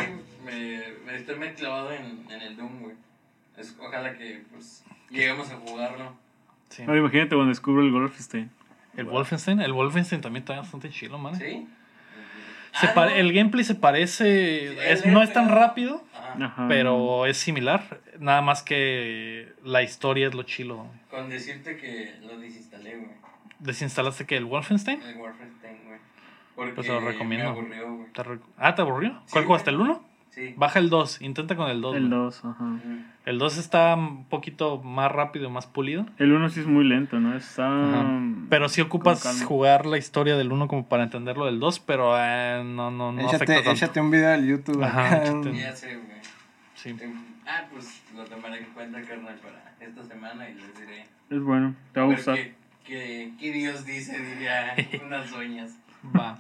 me, me estoy muy clavado en, en el Doom, güey. Es- ojalá que pues lleguemos a jugarlo. Sí. Ahora imagínate cuando descubro el Wolfenstein. El Wolfenstein, el Wolfenstein también está bastante chido, man. ¿Sí? Se Ah, no. El gameplay se parece, Sí, es- no es tan rápido, Ajá. Pero es similar. Nada más que la historia es lo chilo. güey. Con decirte que lo desinstalé, güey. ¿Desinstalaste que el Wolfenstein? El Wolfenstein, güey. Porque Pues te lo recomiendo. me aburrió, güey. ¿Te re- Ah, ¿te aburrió? Sí, ¿Cuál jugaste? ¿El 1? Sí. Baja el 2, intenta con el 2. El güey. 2, ajá. El 2 está un poquito más rápido, más pulido. El 1 sí es muy lento, ¿no? Está. Ajá. Pero sí ocupas jugar la historia del 1 como para entenderlo del 2, pero eh, no, no, no afecta échate, tanto. échate un video del YouTube. Ajá, échate. Ya sé, güey. Sí. Ah, pues lo tomaré en cuenta, carnal, para esta semana y les diré. Es bueno, te va a gustar. Que Dios dice, diría unas doñas. Va.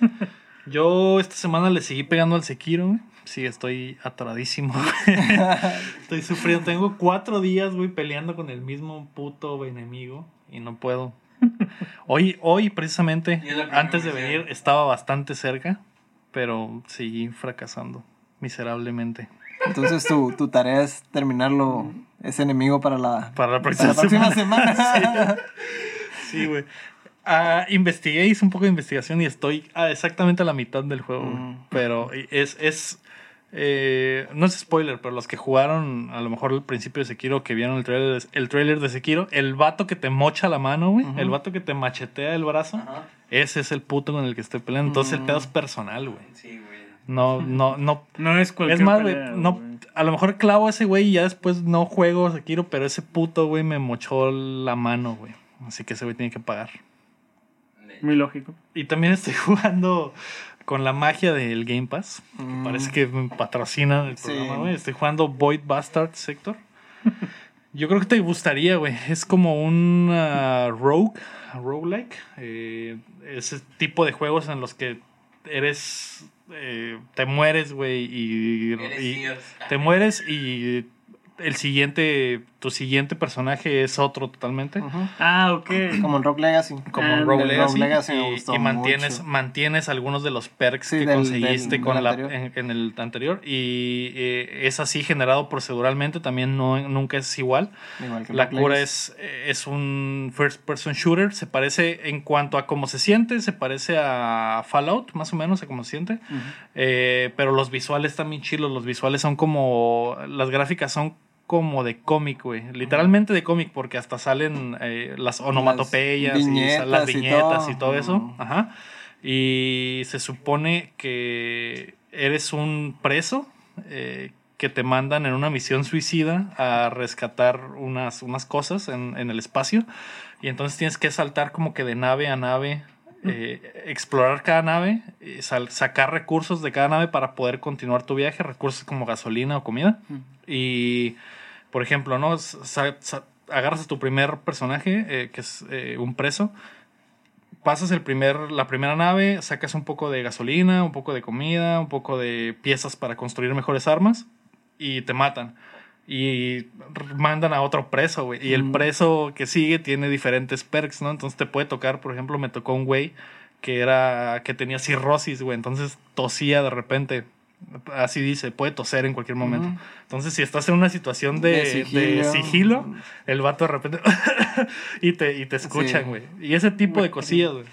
Yo esta semana le seguí pegando al Sekiro, güey. Sí, estoy atoradísimo. estoy sufriendo. Tengo cuatro días, güey, peleando con el mismo puto enemigo y no puedo. Hoy, hoy precisamente, antes de venir, estaba bastante cerca, pero seguí fracasando miserablemente. Entonces tu, tu tarea es terminarlo, ese enemigo para la, Para la para próxima, la próxima semana. semana. Sí, güey. Ah, investigué, hice un poco de investigación y estoy a exactamente a la mitad del juego. Mm. Pero es, es eh, no es spoiler, pero los que jugaron a lo mejor al principio de Sekiro, que vieron el trailer, de- el trailer de Sekiro, el vato que te mocha la mano, güey, el vato que te machetea el brazo, ese es el puto con el que estoy peleando. Entonces el pedo es personal, güey. Sí, güey. No, no, no. No es cualquier Es más, güey, no, güey. a lo mejor clavo a ese güey y ya después no juego Sekiro, pero ese puto güey me mochó la mano, güey. Así que ese güey tiene que pagar. Muy lógico. Y también estoy jugando con la magia del Game Pass. que Mm. Parece que me patrocina el Sí. programa, güey. Estoy jugando Void Bastard Sector. Yo creo que te gustaría, güey. Es como un ah, rogue, roguelike. Eh, ese tipo de juegos en los que eres. eh, te mueres, güey, y, te mueres y el siguiente, tu siguiente personaje es otro totalmente. Ah, ok. Como en Rock Legacy. Como Ah, en Rogue el Legacy, Rogue Legacy me y, gustó y mantienes, mucho. mantienes algunos de los perks Sí, que del- conseguiste del- con del la, anterior. en, en el anterior y eh, es así generado proceduralmente también no nunca es igual Igual que la Rock cura Legacy. es, es un first person shooter se parece en cuanto a cómo se siente se parece a Fallout más o menos a cómo se siente eh, pero los visuales también chilos los visuales son como las gráficas son como de cómic, güey. Literalmente de cómic, porque hasta salen eh, las onomatopeyas y viñetas sal- las y viñetas todo. y todo eso. Ajá. Y se supone que eres un preso eh, que te mandan en una misión suicida a rescatar unas, unas cosas en, en el espacio. Y entonces tienes que saltar como que de nave a nave. eh, explorar cada nave, eh, sacar recursos de cada nave para poder continuar tu viaje, recursos como gasolina o comida. Y, por ejemplo, ¿no? Sa- agarras a tu primer personaje, eh, que es eh, un preso, pasas el primer, la primera nave, sacas un poco de gasolina, un poco de comida, un poco de piezas para construir mejores armas y te matan. Y mandan a otro preso, güey. Y el preso que sigue tiene diferentes perks, ¿no? Entonces te puede tocar, por ejemplo, me tocó un güey que era que tenía cirrosis, güey. Entonces tosía de repente. Así dice, puede toser en cualquier momento. Ujú. Entonces, si estás en una situación de, De de sigilo, sigilo. el vato de repente y te, y te escuchan, Sí. güey. Y ese tipo de cosillas, güey.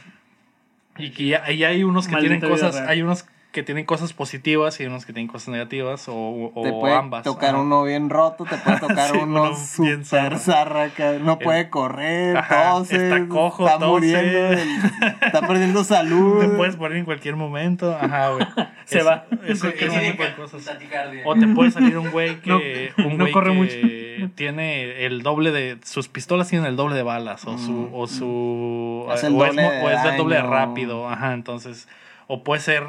Y que ya, y hay unos que Maldita tienen cosas, real. hay unos que tienen cosas positivas y unos que tienen cosas negativas o, o Te puede ambas. tocar Ajá. uno bien roto, te puede tocar Sí, uno uno bien super zarra, que no puede correr, Ajá, está cojo, está tose. muriendo, está perdiendo salud. Te puedes morir en cualquier momento. Ajá, güey. Se Ese- va. Ese, ese tipo de cosas. O te puede salir un güey que, No, un no güey corre que tiene el doble de. Sus pistolas tienen el doble de balas. O su. O, su, o es, de o es el doble de rápido. Ajá, entonces. O puede ser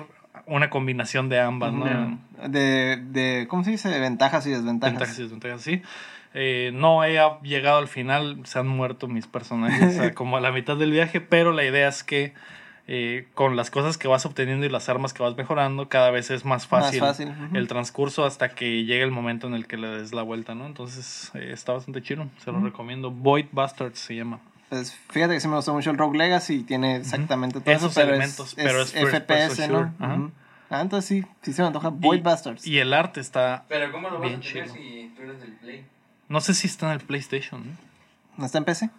una combinación de ambas, ¿no? De, de, ¿cómo se dice? De ventajas y desventajas. Ventajas y desventajas, sí. Eh, no he llegado al final, se han muerto mis personajes o sea, como a la mitad del viaje, pero la idea es que eh, con las cosas que vas obteniendo y las armas que vas mejorando, cada vez es más Más fácil, el transcurso hasta que llegue el momento en el que le des la vuelta, ¿no? Entonces eh, está bastante chido, se lo recomiendo. Void Bastards se llama. Pues fíjate que sí me gustó mucho el Rogue Legacy y tiene exactamente todo Esos eso, pero elementos, es, pero es FPS, ¿no? Ah, entonces sí, sí se me antoja Void y, Bastards. y el arte está... Pero ¿cómo lo vas Bien a tener chido. si tú eres del Play? No sé si está en el PlayStation. ¿no? ¿No está en PC?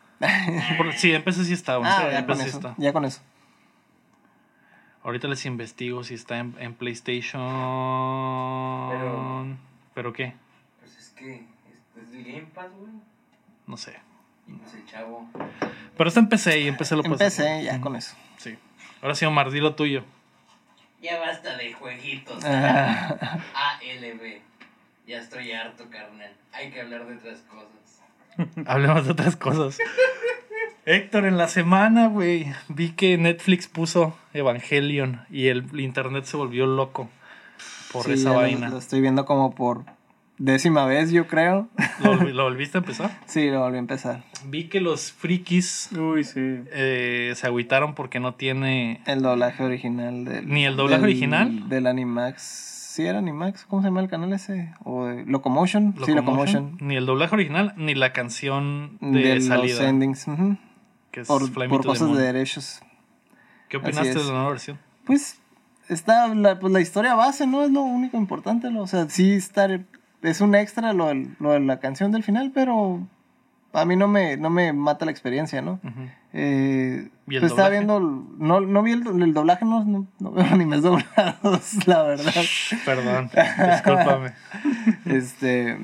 Sí, en PC sí está. ah, ya con está. Ya con eso. Ahorita les investigo si está en, en PlayStation. Pero- ¿Pero qué? Pues es que es, es del Game Pass, güey. No sé. Y pues el chavo. Pero está en PC y en PC lo En puedes PC, hacer. ya con eso. Sí. Ahora sí, Omar, di lo tuyo. Ya basta de jueguitos. Ah, ALB. Ya estoy harto, carnal. Hay que hablar de otras cosas. Hablemos de otras cosas. Héctor, en la semana, güey, vi que Netflix puso Evangelion y el internet se volvió loco por sí, esa lo- vaina. Lo, estoy viendo como por décima vez, yo creo. ¿Lo, volvi- lo volviste a empezar? sí, lo volví a empezar. Vi que los frikis Uy, sí. eh, se agüitaron porque no tiene El doblaje original del... ¿Ni el doblaje del- original? Del Animax. ¿Sí era Animax? ¿Cómo se llama el canal ese? ¿O de Locomotion? Sí, Locomotion. Ni el doblaje original, ni la canción de, De los salida. endings. ujú. Que es Por, por cosas Moon. de derechos. ¿Qué opinaste de la nueva versión? Pues está la, pues, la historia base, ¿no? Es lo único importante. lo- O sea, sí estar, es un extra lo, lo de la canción del final, pero a mí no me, no me mata la experiencia, ¿no? Ujú. Eh, ¿Y el pues estaba viendo, no, no vi el, el doblaje, no, no, no veo animes doblados, la verdad. Perdón, discúlpame. Este,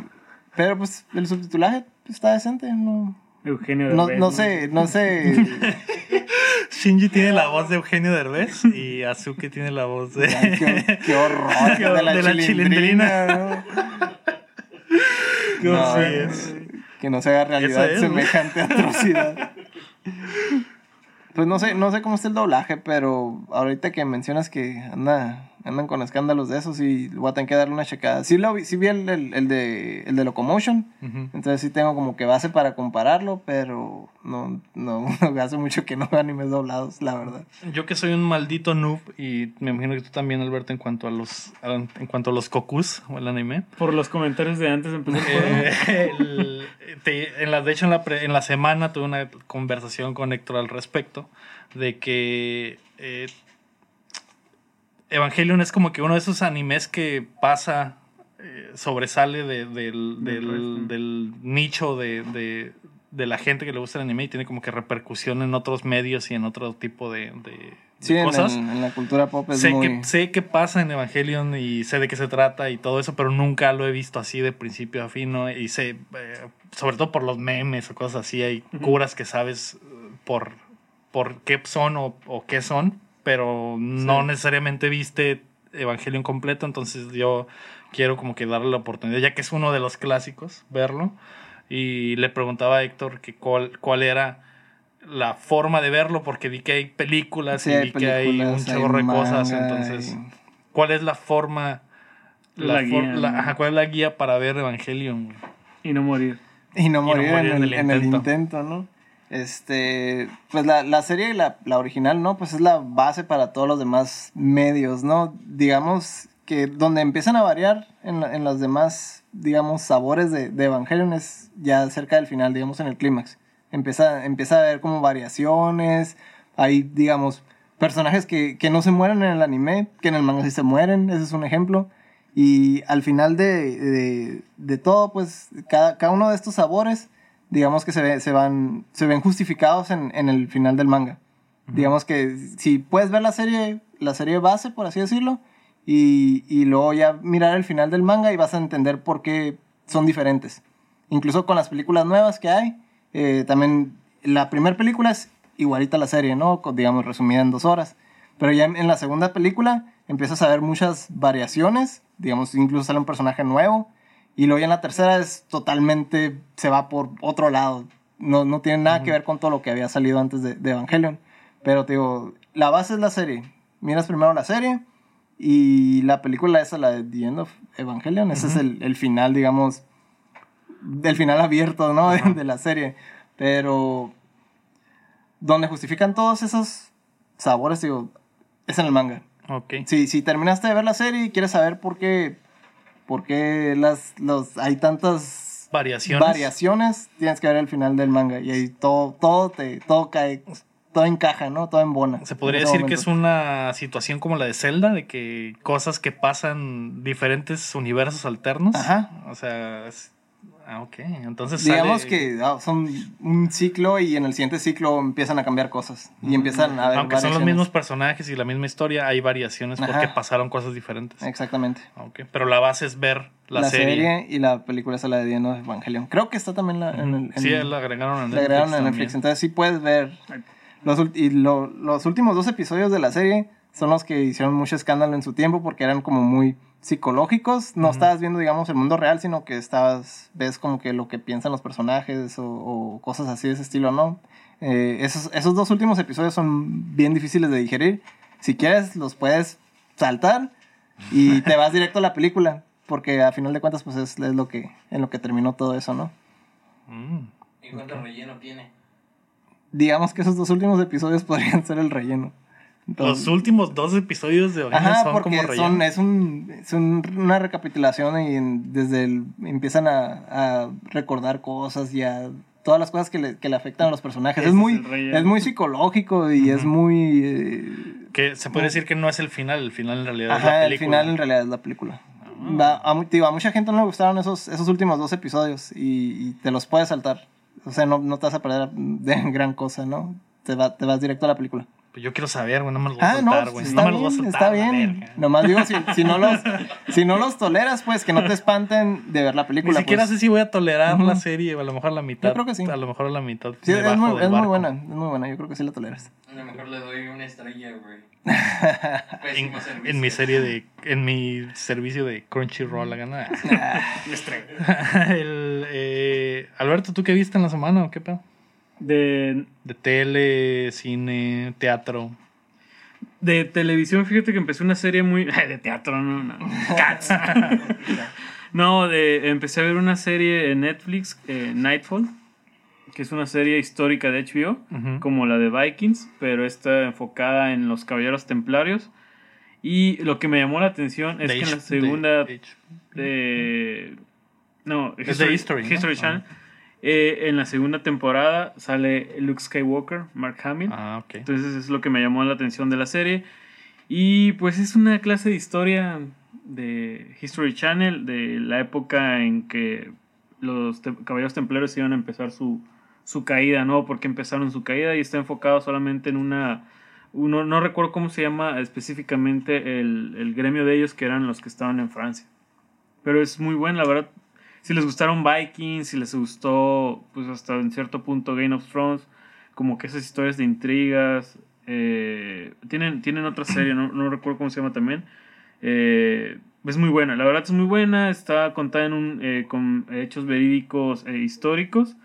pero pues el subtitulaje está decente, no, Eugenio no, Derbez, no sé, no sé. Shinji tiene la voz de Eugenio Derbez y Azuki tiene la voz de... Qué, qué horror Qué de la, de la chilindrina, ¿no? No, eh, es. Que no se haga realidad es, ¿no? semejante atrocidad. Pues no sé, no sé cómo está el doblaje, pero ahorita que mencionas que anda, andan con escándalos de esos y voy a tener que darle una checada. Sí, lo vi, sí vi el, el, el de, el de Locomotion, entonces sí tengo como que base para compararlo, pero no, no, hace mucho que no veo animes doblados, la verdad. Yo que soy un maldito noob y me imagino que tú también, Alberto, en cuanto a los en cuanto a los kokus o el anime. Por los comentarios de antes. Eh, el- te- en la, de hecho, en la, pre- en la semana tuve una conversación con Héctor al respecto de que eh, Evangelion es como que uno de esos animes que pasa, eh, sobresale de- del, Del del- resto. del nicho de, de- la gente que le gusta el anime y tiene como que repercusión en otros medios y en otro tipo de, de- Sí, en, cosas. el- en la cultura pop es sé, muy... que, sé que pasa en Evangelion y sé de qué se trata y todo eso, pero nunca lo he visto así de principio a fin, ¿no? Y sé, eh, sobre todo por los memes o cosas así, hay curas que sabes eh, por, por qué son o, o qué son, pero no Sí. necesariamente viste Evangelion completo, entonces yo quiero como que darle la oportunidad, ya que es uno de los clásicos, verlo. Y le preguntaba a Héctor que cuál, cuál era la forma de verlo, porque vi que hay películas Sí, y vi que hay un chorro de cosas, entonces, ¿cuál es la forma? La guía, la- ¿no? ajá, ¿Cuál es la guía para ver Evangelion? Y no morir. Y no no morir, en, en el, el en el intento. intento, ¿no? Este, pues la, la serie, la, la original, ¿no? Pues es la base para todos los demás medios, ¿no? Digamos que donde empiezan a variar en, en los demás, digamos, sabores de, de Evangelion es ya cerca del final, digamos, en el clímax. Empieza, empieza a haber como variaciones, hay, digamos, personajes que, que no se mueren en el anime, que en el manga sí se mueren, ese es un ejemplo. Y al final de, de, de todo, pues cada, cada uno de estos sabores, digamos que se, ve- se, van, se ven justificados en, en el final del manga. Digamos que si puedes ver la serie, la serie base, por así decirlo, y, y luego ya mirar el final del manga y vas a entender por qué son diferentes. Incluso con las películas nuevas que hay, eh, también la primera película es igualita a la serie, ¿no? Con, digamos, resumida en dos horas. Pero ya en, en la segunda película empiezas a ver muchas variaciones, digamos, incluso sale un personaje nuevo. Y luego ya en la tercera es totalmente, se va por otro lado. No, no tiene nada que ver con todo lo que había salido antes de, de Evangelion. Pero te digo, la base es la serie. Miras primero la serie y la película esa, la de The End of Evangelion, ese es el, el final, digamos, del final abierto, ¿no? De, de la serie. Pero donde justifican todos esos sabores, digo, es en el manga. Ok. Si, si terminaste de ver la serie y quieres saber por qué, por qué las, los, hay tantas Variaciones. variaciones, tienes que ver el final del manga. Y ahí todo, todo, te, todo cae, todo encaja, ¿no? Todo embona. Se podría en decir que es una situación como la de Zelda, de que cosas que pasan diferentes universos alternos. Ajá. O sea, es- ah, ok. Entonces Digamos sale- que ah, son un ciclo y en el siguiente ciclo empiezan a cambiar cosas. Y empiezan a haber aunque son los variaciones. mismos personajes y la misma historia, hay variaciones porque Ajá. pasaron cosas diferentes. Exactamente. Ok, Pero la base es ver la, La, serie. serie. y la película es la de of Evangelion. Creo que está también la- en el... en- Sí, la agregaron a Netflix. Le agregaron en. Netflix. Entonces sí puedes ver. Los, y lo- los últimos dos episodios de la serie son los que hicieron mucho escándalo en su tiempo porque eran como muy psicológicos. No estabas viendo, digamos, el mundo real, sino que estabas, ves como que lo que piensan los personajes o, o cosas así de ese estilo, ¿no? Eh, esos, esos dos últimos episodios son bien difíciles de digerir. Si quieres, los puedes saltar y te vas directo a la película. Porque a final de cuentas, pues es, es lo que, en lo que terminó todo eso, ¿no? Mm. ¿Y cuánto relleno tiene? digamos que esos dos últimos episodios podrían ser el relleno. Los últimos dos episodios de Evangelion ajá, son porque como relleno. son, es, un, es un- una recapitulación y en- desde el, empiezan a, a recordar cosas y a todas las cosas que le, que le afectan a los personajes. Es muy, es muy psicológico y es muy... eh, Que se puede decir que no es el final, el final en realidad es la ajá, el película. final en realidad es la película. Va- a, mu- digo, a mucha gente no le gustaron esos, esos últimos dos episodios y, y te los puedes saltar. O sea, no, no te vas a perder de gran cosa, ¿no? Te, va- te vas directo a la película. Pues yo quiero saber, güey, no me los voy a Ah, no, soltar, güey. está no me los voy a bien, soltar. está bien. Nomás digo, si, si no los, si no los toleras, pues que no te espanten de ver la Ni película. siquiera pues. sé si voy a tolerar Ujú. la serie, a lo mejor a la mitad. Yo creo que sí. A lo mejor a la mitad. Sí, me es, bajo muy, del es muy buena, es muy buena, yo creo que sí la toleras. A lo mejor le doy una estrella, güey. En, en mi serie de. En mi servicio de Crunchyroll, la gana. El, eh, Alberto, ¿tú qué viste en la semana o qué pedo? De, De tele, cine, teatro. de televisión, fíjate que empecé una serie muy. De teatro, no, no. Cats. no, de, empecé a ver una serie en Netflix, eh, Nightfall, que es una serie histórica de HBO, Ujú. como la de Vikings, pero está enfocada en los caballeros templarios. Y lo que me llamó la atención es De que en la segunda. de H- de- no, Es de History, ¿no? History Channel. Eh, en la segunda temporada sale Luke Skywalker, Mark Hamill. Ah, ok. Entonces es lo que me llamó la atención de la serie. Y pues es una clase de historia de History Channel, de la época en que los te- caballeros templarios iban a empezar su, su caída, ¿no? Porque empezaron su caída y está enfocado solamente en una... Uno, no recuerdo cómo se llama específicamente el, el gremio de ellos, que eran los que estaban en Francia. Pero es muy bueno, la verdad. Si les gustaron Vikings, si les gustó, pues hasta en cierto punto Game of Thrones, como que esas historias de intrigas. eh, tienen, tienen otra serie, no, no recuerdo cómo se llama también. eh, es muy buena, la verdad es muy buena. Está contada en un, eh, con hechos verídicos e históricos.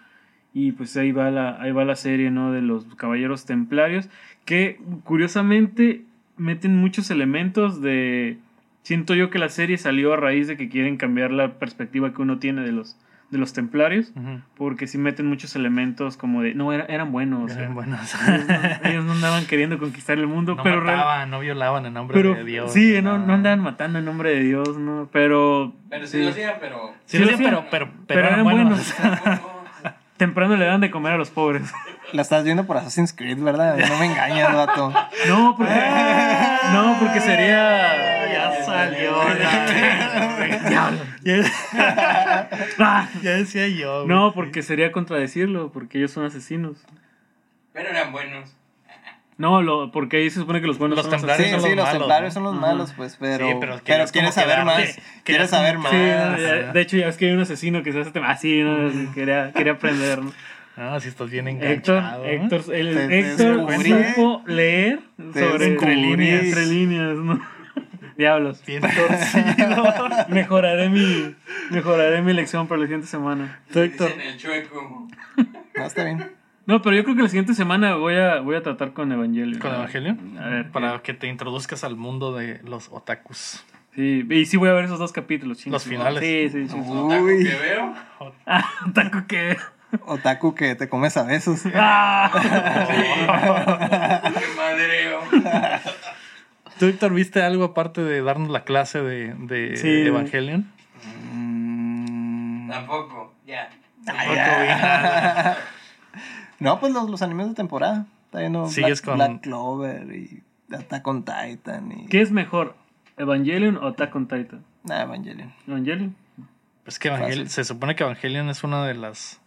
Y pues ahí va la, ahí va la serie, ¿no? De los caballeros templarios. Que curiosamente meten muchos elementos de. Siento yo que la serie salió a raíz de que quieren cambiar la perspectiva que uno tiene de los, de los templarios. Porque sí meten muchos elementos como de. No, era- eran buenos. o sea, Eran buenos. ellos, no, ellos no andaban queriendo conquistar el mundo. No pero mataban, no violaban en nombre pero de Dios. sí, no, no andaban matando en nombre de Dios, ¿no? Pero. Pero sí, lo hacía, pero. Sí, Sí lo hacían, hacían, pero, pero, pero, pero eran eran buenos. Temprano le dan de comer a los pobres. La estás viendo por Assassin's Creed, ¿verdad? No me engañas, vato. No, porque. No, porque sería. Ya salió la. Ya, Ah, decía yo. güey. No, porque sería contradecirlo, porque ellos son asesinos. Pero eran buenos. No, lo, porque ahí se supone que los buenos Los son templarios Sí, son sí, los los malos, templarios ¿no? son los malos, pues, pero, Sí, pero pero, quieres saber quedarte- más. Quieres saber más. Sí, Ah, sí. de hecho ya es que hay un asesino que se hace tem- así, ¿no? Quería, quería aprender, ¿no? Ah, si estás bien Héctor, enganchado. ¿eh? Héctor, el, Te- te Héctor supo leer sobre entre líneas, entre líneas, ¿no? Diablos. Bien torcido. Mejoraré mi, mejoraré mi lección para la siguiente semana. Tú, Héctor. Dicen el chueco. No, está bien. No, pero yo creo que la siguiente semana voy a, voy a tratar con Evangelio. ¿Con Evangelio? A ver. Para que te introduzcas al mundo de los otakus. Sí, y sí voy a ver esos dos capítulos. chingos. Los finales. Sí, sí, sí. Otaku que veo. Ah, taco que. Otaku que te comes a besos. Ah. Qué madreo. ¿Tú, Héctor, viste algo aparte de darnos la clase de, de Sí. Evangelion? Mm, Tampoco. Ya. Tampoco vi nada. No, pues los, los animes de temporada. Está viendo Sigues Black, con- Black Clover y Attack on Titan y... ¿Qué es mejor? ¿Evangelion o Attack on Titan? Nah, Evangelion. ¿Evangelion? Es que Evangel- Fácil. se supone que Evangelion es una de las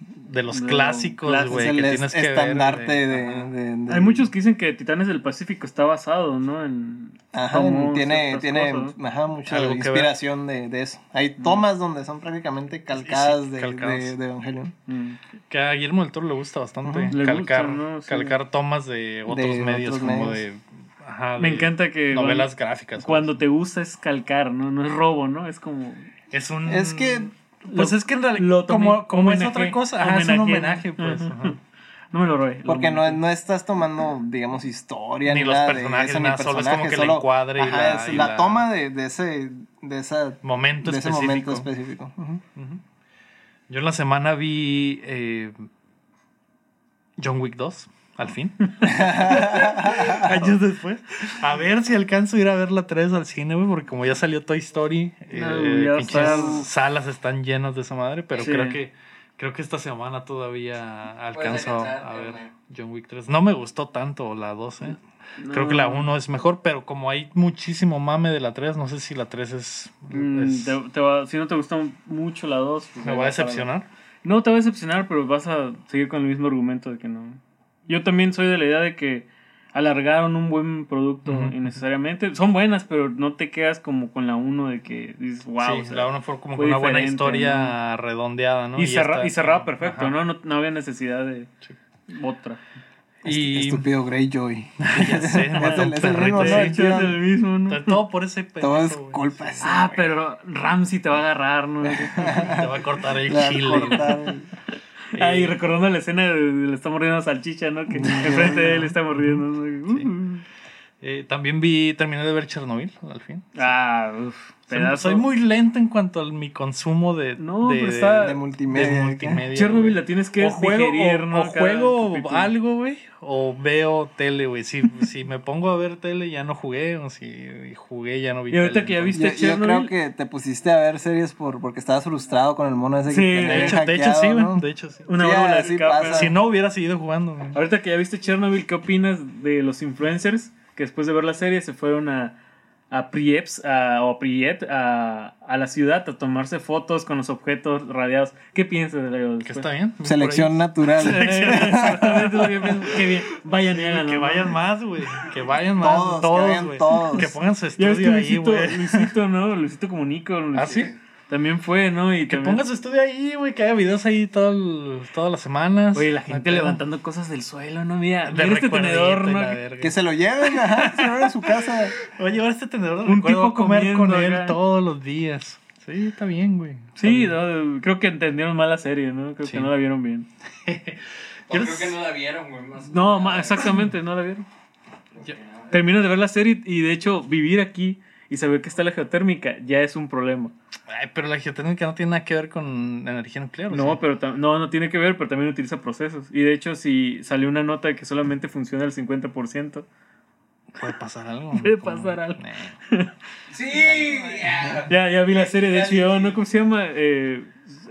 de los De clásicos, clásico. güey, que tienes que estandarte ver. de, de- de- Hay muchos que dicen que Titanes del Pacífico está basado, ¿no? En. Ajá, tiene, tiene cosas, ¿no? ajá, mucha inspiración de, de eso. Hay tomas donde son prácticamente calcadas, sí, de, calcadas. de, de Evangelion. Mm. Que a Guillermo del Toro le gusta bastante calcar, gusta, ¿no? Sí. calcar tomas de otros De medios, otros como medios. de, ajá, Me de encanta que. novelas gráficas. Cuando te gusta es calcar, ¿no? No es robo, ¿no? Es como. es un Es que pues Lo- es que en realidad como, como es otra cosa, ajá, es un homenaje. pues. Ajá. No me lo robé. lo Porque no, no estás tomando, digamos, historia Ni ni, los nada personajes, de eso, nada, ni solo es como que el solo- encuadre y ajá, la- es y la, la- toma de, de ese de esa momento de ese específico. momento específico. Yo en la semana vi eh, John Wick 2, al fin. Años después. A ver si alcanzo a ir a ver la 3 al cine, güey, porque como ya salió Toy Story, eh, No, pinches está. salas están llenas de esa madre, pero Sí. creo que creo que esta semana todavía alcanzo a ver. John Wick 3. No me gustó tanto la 2, eh. Creo que la No. 1 es mejor, pero como hay muchísimo mame de la 3, no sé si la 3 es... Mm, es- te- te va- si no te gusta mucho la 2, pues me va a decepcionar. No te va a decepcionar, pero vas a seguir con el mismo argumento de que no. Yo también soy de la idea de que alargaron un buen producto innecesariamente. Son buenas, pero no te quedas como con la uno de que dices, wow. sí, o sea, la una fue como fue una buena historia redondeada, ¿no? y, cerra- esta- y cerraba perfecto. ¿no? ¿no? no había necesidad de otra. Y Estúpido Greyjoy. ya sé, Es el- es mismo. ¿no? Es el mismo, ¿no? Todo por ese Todo es pendejo, culpa de ese Ah, pero Ramsey te va a agarrar, ¿no? Te va a cortar el Le van a chile. güey. cortar el- Ay, recordando la escena de, le está mordiendo a salchicha, ¿no? Que enfrente de él está mordiendo. ¿no? Uh. Eh, también vi, terminé de ver Chernobyl, al fin. Ah, uf, Soy, pedazo. soy muy lento en cuanto a mi consumo de, No, de, está- De multimedia. de multimedia. Chernobyl la tienes que o juego, digerir, o, ¿no? o juego algo, güey, o veo tele, güey. Si, si me pongo a ver tele ya no jugué, o si jugué ya no vi Y ahorita tele, que ya viste Yo, yo creo Chernobyl? que te pusiste a ver series por, porque estabas frustrado con el mono ese Sí, que de hecho, de hecho sí, güey. ¿no? De hecho sí. Una Sí, válvula de así escape. pasa. Si no hubiera seguido jugando, güey. Ahorita que ya viste Chernobyl, ¿qué opinas de los influencers que después de ver la serie se fueron a, a Prieps a, o a Priet a, a la ciudad a tomarse fotos con los objetos radiados? ¿Qué piensas de ello? Que está bien. Selección natural. Exactamente lo que pienso. Qué bien. Vayan y háganlo. Que ¿no? vayan más, güey. Que vayan más. Todos, Todos, que vayan güey. todos. Que pongan su Ya ves que estudio ahí, Luisito, güey. Luisito, ¿no? Luisito Comunico. Luisito- ¿Ah, sí? También fue, ¿no? Y Que también- pongan su estudio ahí, güey. Que haya videos ahí todo el- todas las semanas. Oye, la gente levantando cosas del suelo, ¿no? Mira, De mira este tenedor, ¿no? Que se lo lleven, ajá, se lo lleven a su casa. Voy a llevar este tenedor de Un tipo a comer con comiendo él acá. todos los días. Sí, está bien, güey. Sí, no, creo que entendieron mal la serie, ¿no? Creo Sí. que no la vieron bien. O creo que no la vieron, güey. Más No, exactamente, no la vieron. Terminas de ver la serie y de hecho vivir aquí y saber que está la geotérmica ya es un problema. Ay, pero la geotérmica no tiene nada que ver con la energía nuclear. ¿o No, sí? pero no, no tiene que ver, pero también utiliza procesos. Y de hecho, si salió una nota de que solamente funciona el 50%, Puede pasar algo. Puede pasar algo. Nah. Sí, ya. ya, ya vi la serie de HBO, ¿no? ¿Cómo se llama? Eh,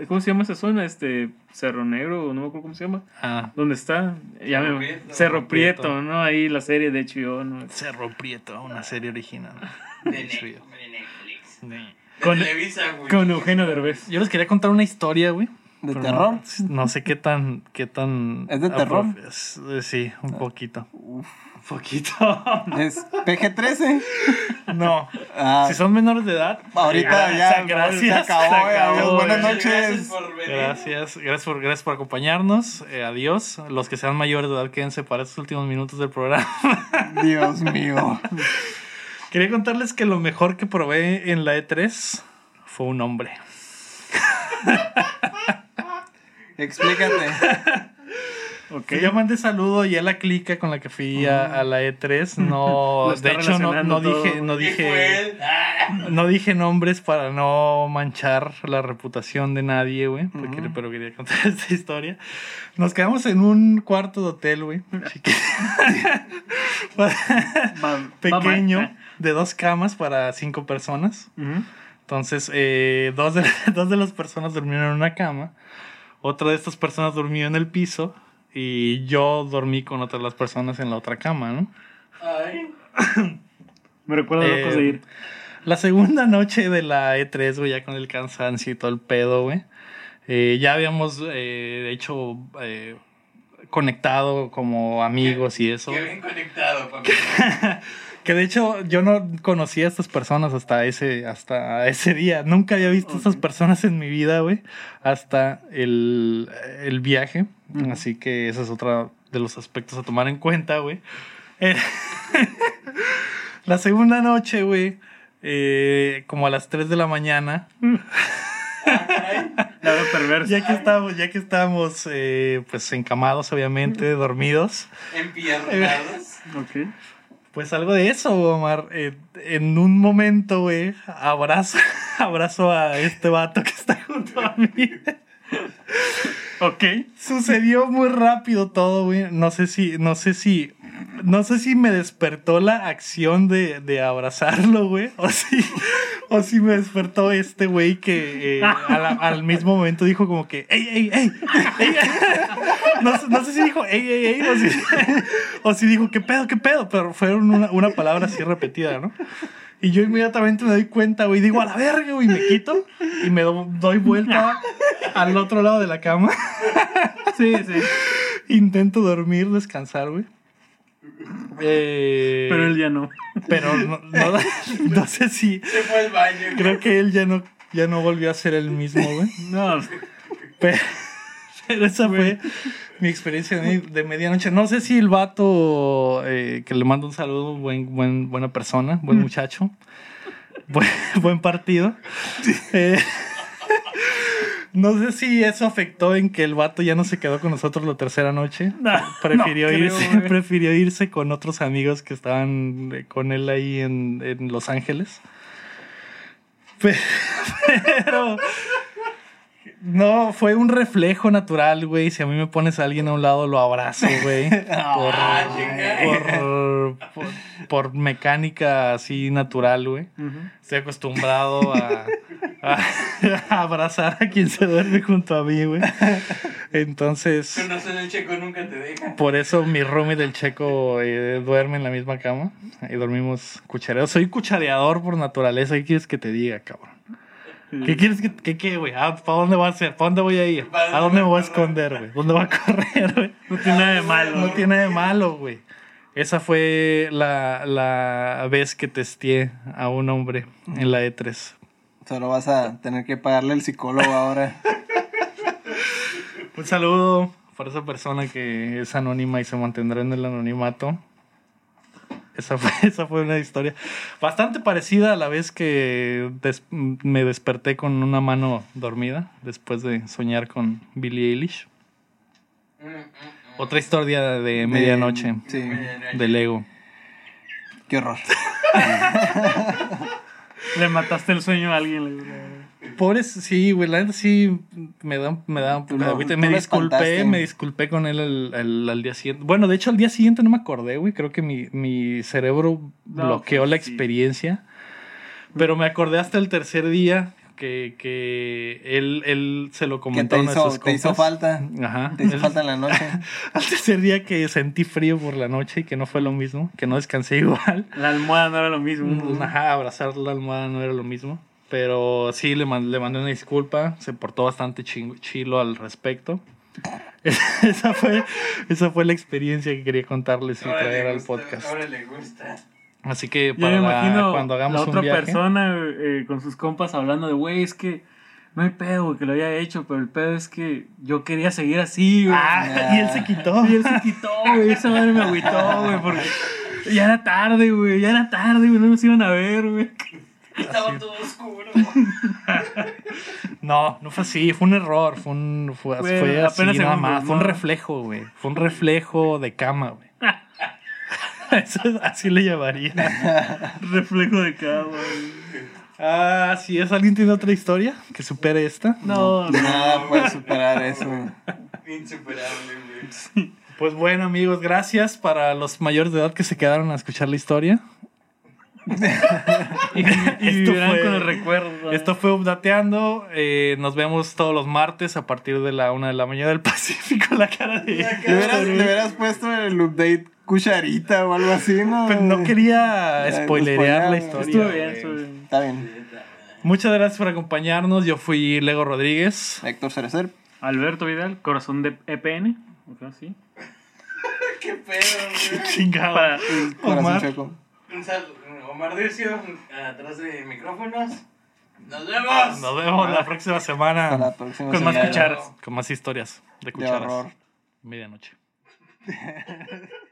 ¿Cómo se llama esa zona? Este, Cerro Negro, no me acuerdo cómo se llama. Ah, ¿Dónde está? Ya Cerro me- Prieto. Cerro Prieto, Prieto. ¿no? Ahí la serie de HBO, ¿no? Cerro Prieto, una serie original. De, Ne- Sí. de Netflix. Sí. De Con- Televisa, güey. Con Eugenio Derbez. Yo les quería contar una historia, güey. ¿De terror? No, no sé qué tan, qué tan. ¿Es de terror? es- eh, sí, un poquito. Uf. Un poquito. Es PG-13. no. Ah, Si son menores de edad. ahorita eh, ya gracias, se acabó. se acabó, adiós, buenas güey. Gracias noches. por venir. Gracias, gracias por, gracias por acompañarnos. Eh, adiós. Los que sean mayores de edad, quédense para estos últimos minutos del programa. Dios mío. Quería contarles que lo mejor que probé en la E3 fue un hombre. Explícate. Ok. Que yo mandé saludo y a la clica con la que fui a, a la E3. No, de hecho, no, dije, no ¿Qué fue dije, no dije nombres para no manchar la reputación de nadie, güey. porque- Ujú. Pero quería contar esta historia. Nos quedamos en un cuarto de hotel, güey. Pequeño, va- de dos camas para cinco personas. Ujú. Entonces, eh, dos, de, dos de las personas durmieron en una cama, otra de estas personas durmió en el piso y yo dormí con otras de las personas en la otra cama, ¿no? Ay. Me recuerda Eh, de Ir. La segunda noche de la E3, güey, ya con el cansancio y todo el pedo, güey, eh, ya habíamos eh, hecho eh, conectado como amigos y eso. Qué bien conectado, papi. Que de hecho yo no conocía a estas personas hasta ese, hasta ese día. Nunca había visto a estas Ok. personas en mi vida, güey. Hasta el, el viaje. Así que ese es otro de los aspectos a tomar en cuenta, güey. Eh, la segunda noche, güey. eh, como a las 3 de la mañana. Perversa. Ya que estábamos, ya que estábamos eh, pues encamados, obviamente, dormidos. Empiernados. Pues algo de eso, Omar. Eh, en un momento, güey, abrazo, abrazo a este vato que está junto a mí. Ok. Sucedió muy rápido todo, güey. No sé si, no sé si, no sé si me despertó la acción de, de abrazarlo, güey. O si, o si me despertó este güey que eh, al mismo momento dijo como que, ey, ey, ey. ey". No, sé- no sé si dijo, ey, ey, ey, o si, o si dijo, qué pedo, qué pedo. Pero fue una, una palabra así repetida, ¿no? Y yo inmediatamente me doy cuenta, güey. Digo, a la verga, güey. Me quito y me do- doy vuelta al otro lado de la cama. Sí, sí. Intento dormir, descansar, güey. Eh, Pero él ya no. pero no, no, no sé si. Se fue al baño. güey. Creo que él ya no, ya no volvió a ser el mismo, güey. No, Pero, pero esa fue mi experiencia de, de medianoche. No sé si el vato, eh, que le mando un saludo, buen, buen, buena persona, buen muchacho, buen, buen partido. Eh, no sé si eso afectó en que el vato ya no se quedó con nosotros la tercera noche. no, Prefirió, no irse, prefirió irse con otros amigos que estaban eh, con él ahí en, en Los Ángeles. Pe- Pero. No, fue un reflejo natural, güey. Si a mí me pones a alguien a un lado, lo abrazo, güey. Por, Ah, por, por, por mecánica así natural, güey. Ujú. Estoy acostumbrado a, a- a abrazar a quien se duerme junto a mí, güey. Entonces. Tú no son el checo, nunca te deja. Por eso mi roomie del checo eh, duerme en la misma cama y dormimos cuchareados. Soy cuchareador por naturaleza. ¿Qué quieres que te diga, cabrón? ¿Qué quieres que, que qué, güey? ¿Para dónde va a ser? ¿Para dónde voy a ir? ¿A dónde me voy a esconder, güey? ¿Dónde va a correr, güey? No tiene nada de malo. No tiene de malo, güey. Esa fue la, la vez que testé a un hombre en la E E3. Solo vas a tener que pagarle al psicólogo ahora. Un saludo para esa persona que es anónima y se mantendrá en el anonimato. Esa fue, esa fue una historia bastante parecida a la vez que des- me desperté con una mano dormida después de soñar con Billie Eilish. Otra historia de medianoche Sí, Medianoche. del ego. qué horror. Le mataste el sueño a alguien. Pobres, sí, güey, la neta sí me da, me da un poco de Me disculpé, me disculpé con él el- el- al día siguiente. Bueno, de hecho, al día siguiente no me acordé, güey. Creo que mi, mi cerebro No, bloqueó pues, la sí. experiencia. Pero me acordé hasta el tercer día que, que él, él se lo ¿Qué comentó te a uno de hizo, sus te hizo falta? Ajá. ¿Te hizo El- falta en la noche? Al tercer día que sentí frío por la noche y que no fue lo mismo, que no descansé igual. La almohada no era lo mismo. Ajá, abrazar la almohada no era lo mismo. Pero sí, le, man- le mandé una disculpa. Se portó bastante chingo- chilo al respecto. esa, fue, esa fue la experiencia que quería contarles y Ahora traer al podcast. Ahora le gusta. Así que para me la- cuando hagamos la un otra viaje, persona eh, con sus compas hablando de, güey, es que no hay pedo, güey, que lo haya hecho, pero el pedo es que yo quería seguir así, güey. Ah, y él se quitó. Y él se quitó, güey, esa madre me agüitó, güey, porque ya era tarde, güey, ya era tarde, güey, no nos iban a ver, güey. Estaba todo oscuro. No, no fue así, fue un error, fue un fue, Fue fue así nada segundos, más, fue un reflejo, güey. Fue un reflejo de cama, güey. Eso es- así le llamaría. Reflejo de cama, güey. Ah, si es alguien tiene otra historia que supere esta. No, no. Nada puede superar eso. Insuperable, güey. Pues bueno, amigos, gracias para los mayores de edad que se quedaron a escuchar la historia. Y, y Esto vivirán fue- con el recuerdo. Esto fue Updateando. eh, nos vemos todos los martes a partir de la una de la mañana del Pacífico. La cara de. Hubieras, le hubieras puesto el update cucharita o algo así, ¿no? Pero no quería spoilerear la historia. Estuvo bien, estuvo bien. Está bien. Muchas gracias por acompañarnos. Yo fui Lego Rodríguez. Héctor Cerecer. Alberto Vidal, corazón de EPN. ¿Sí? Qué pedo, güey. Chingado. Para- Corazón Omar. Checo. Un saludo. Omar Dircio, atrás de micrófonos. ¡Nos vemos! Nos vemos la próxima Hasta semana la próxima Con más semana. cucharas. con más historias de De cucharas. horror. Medianoche.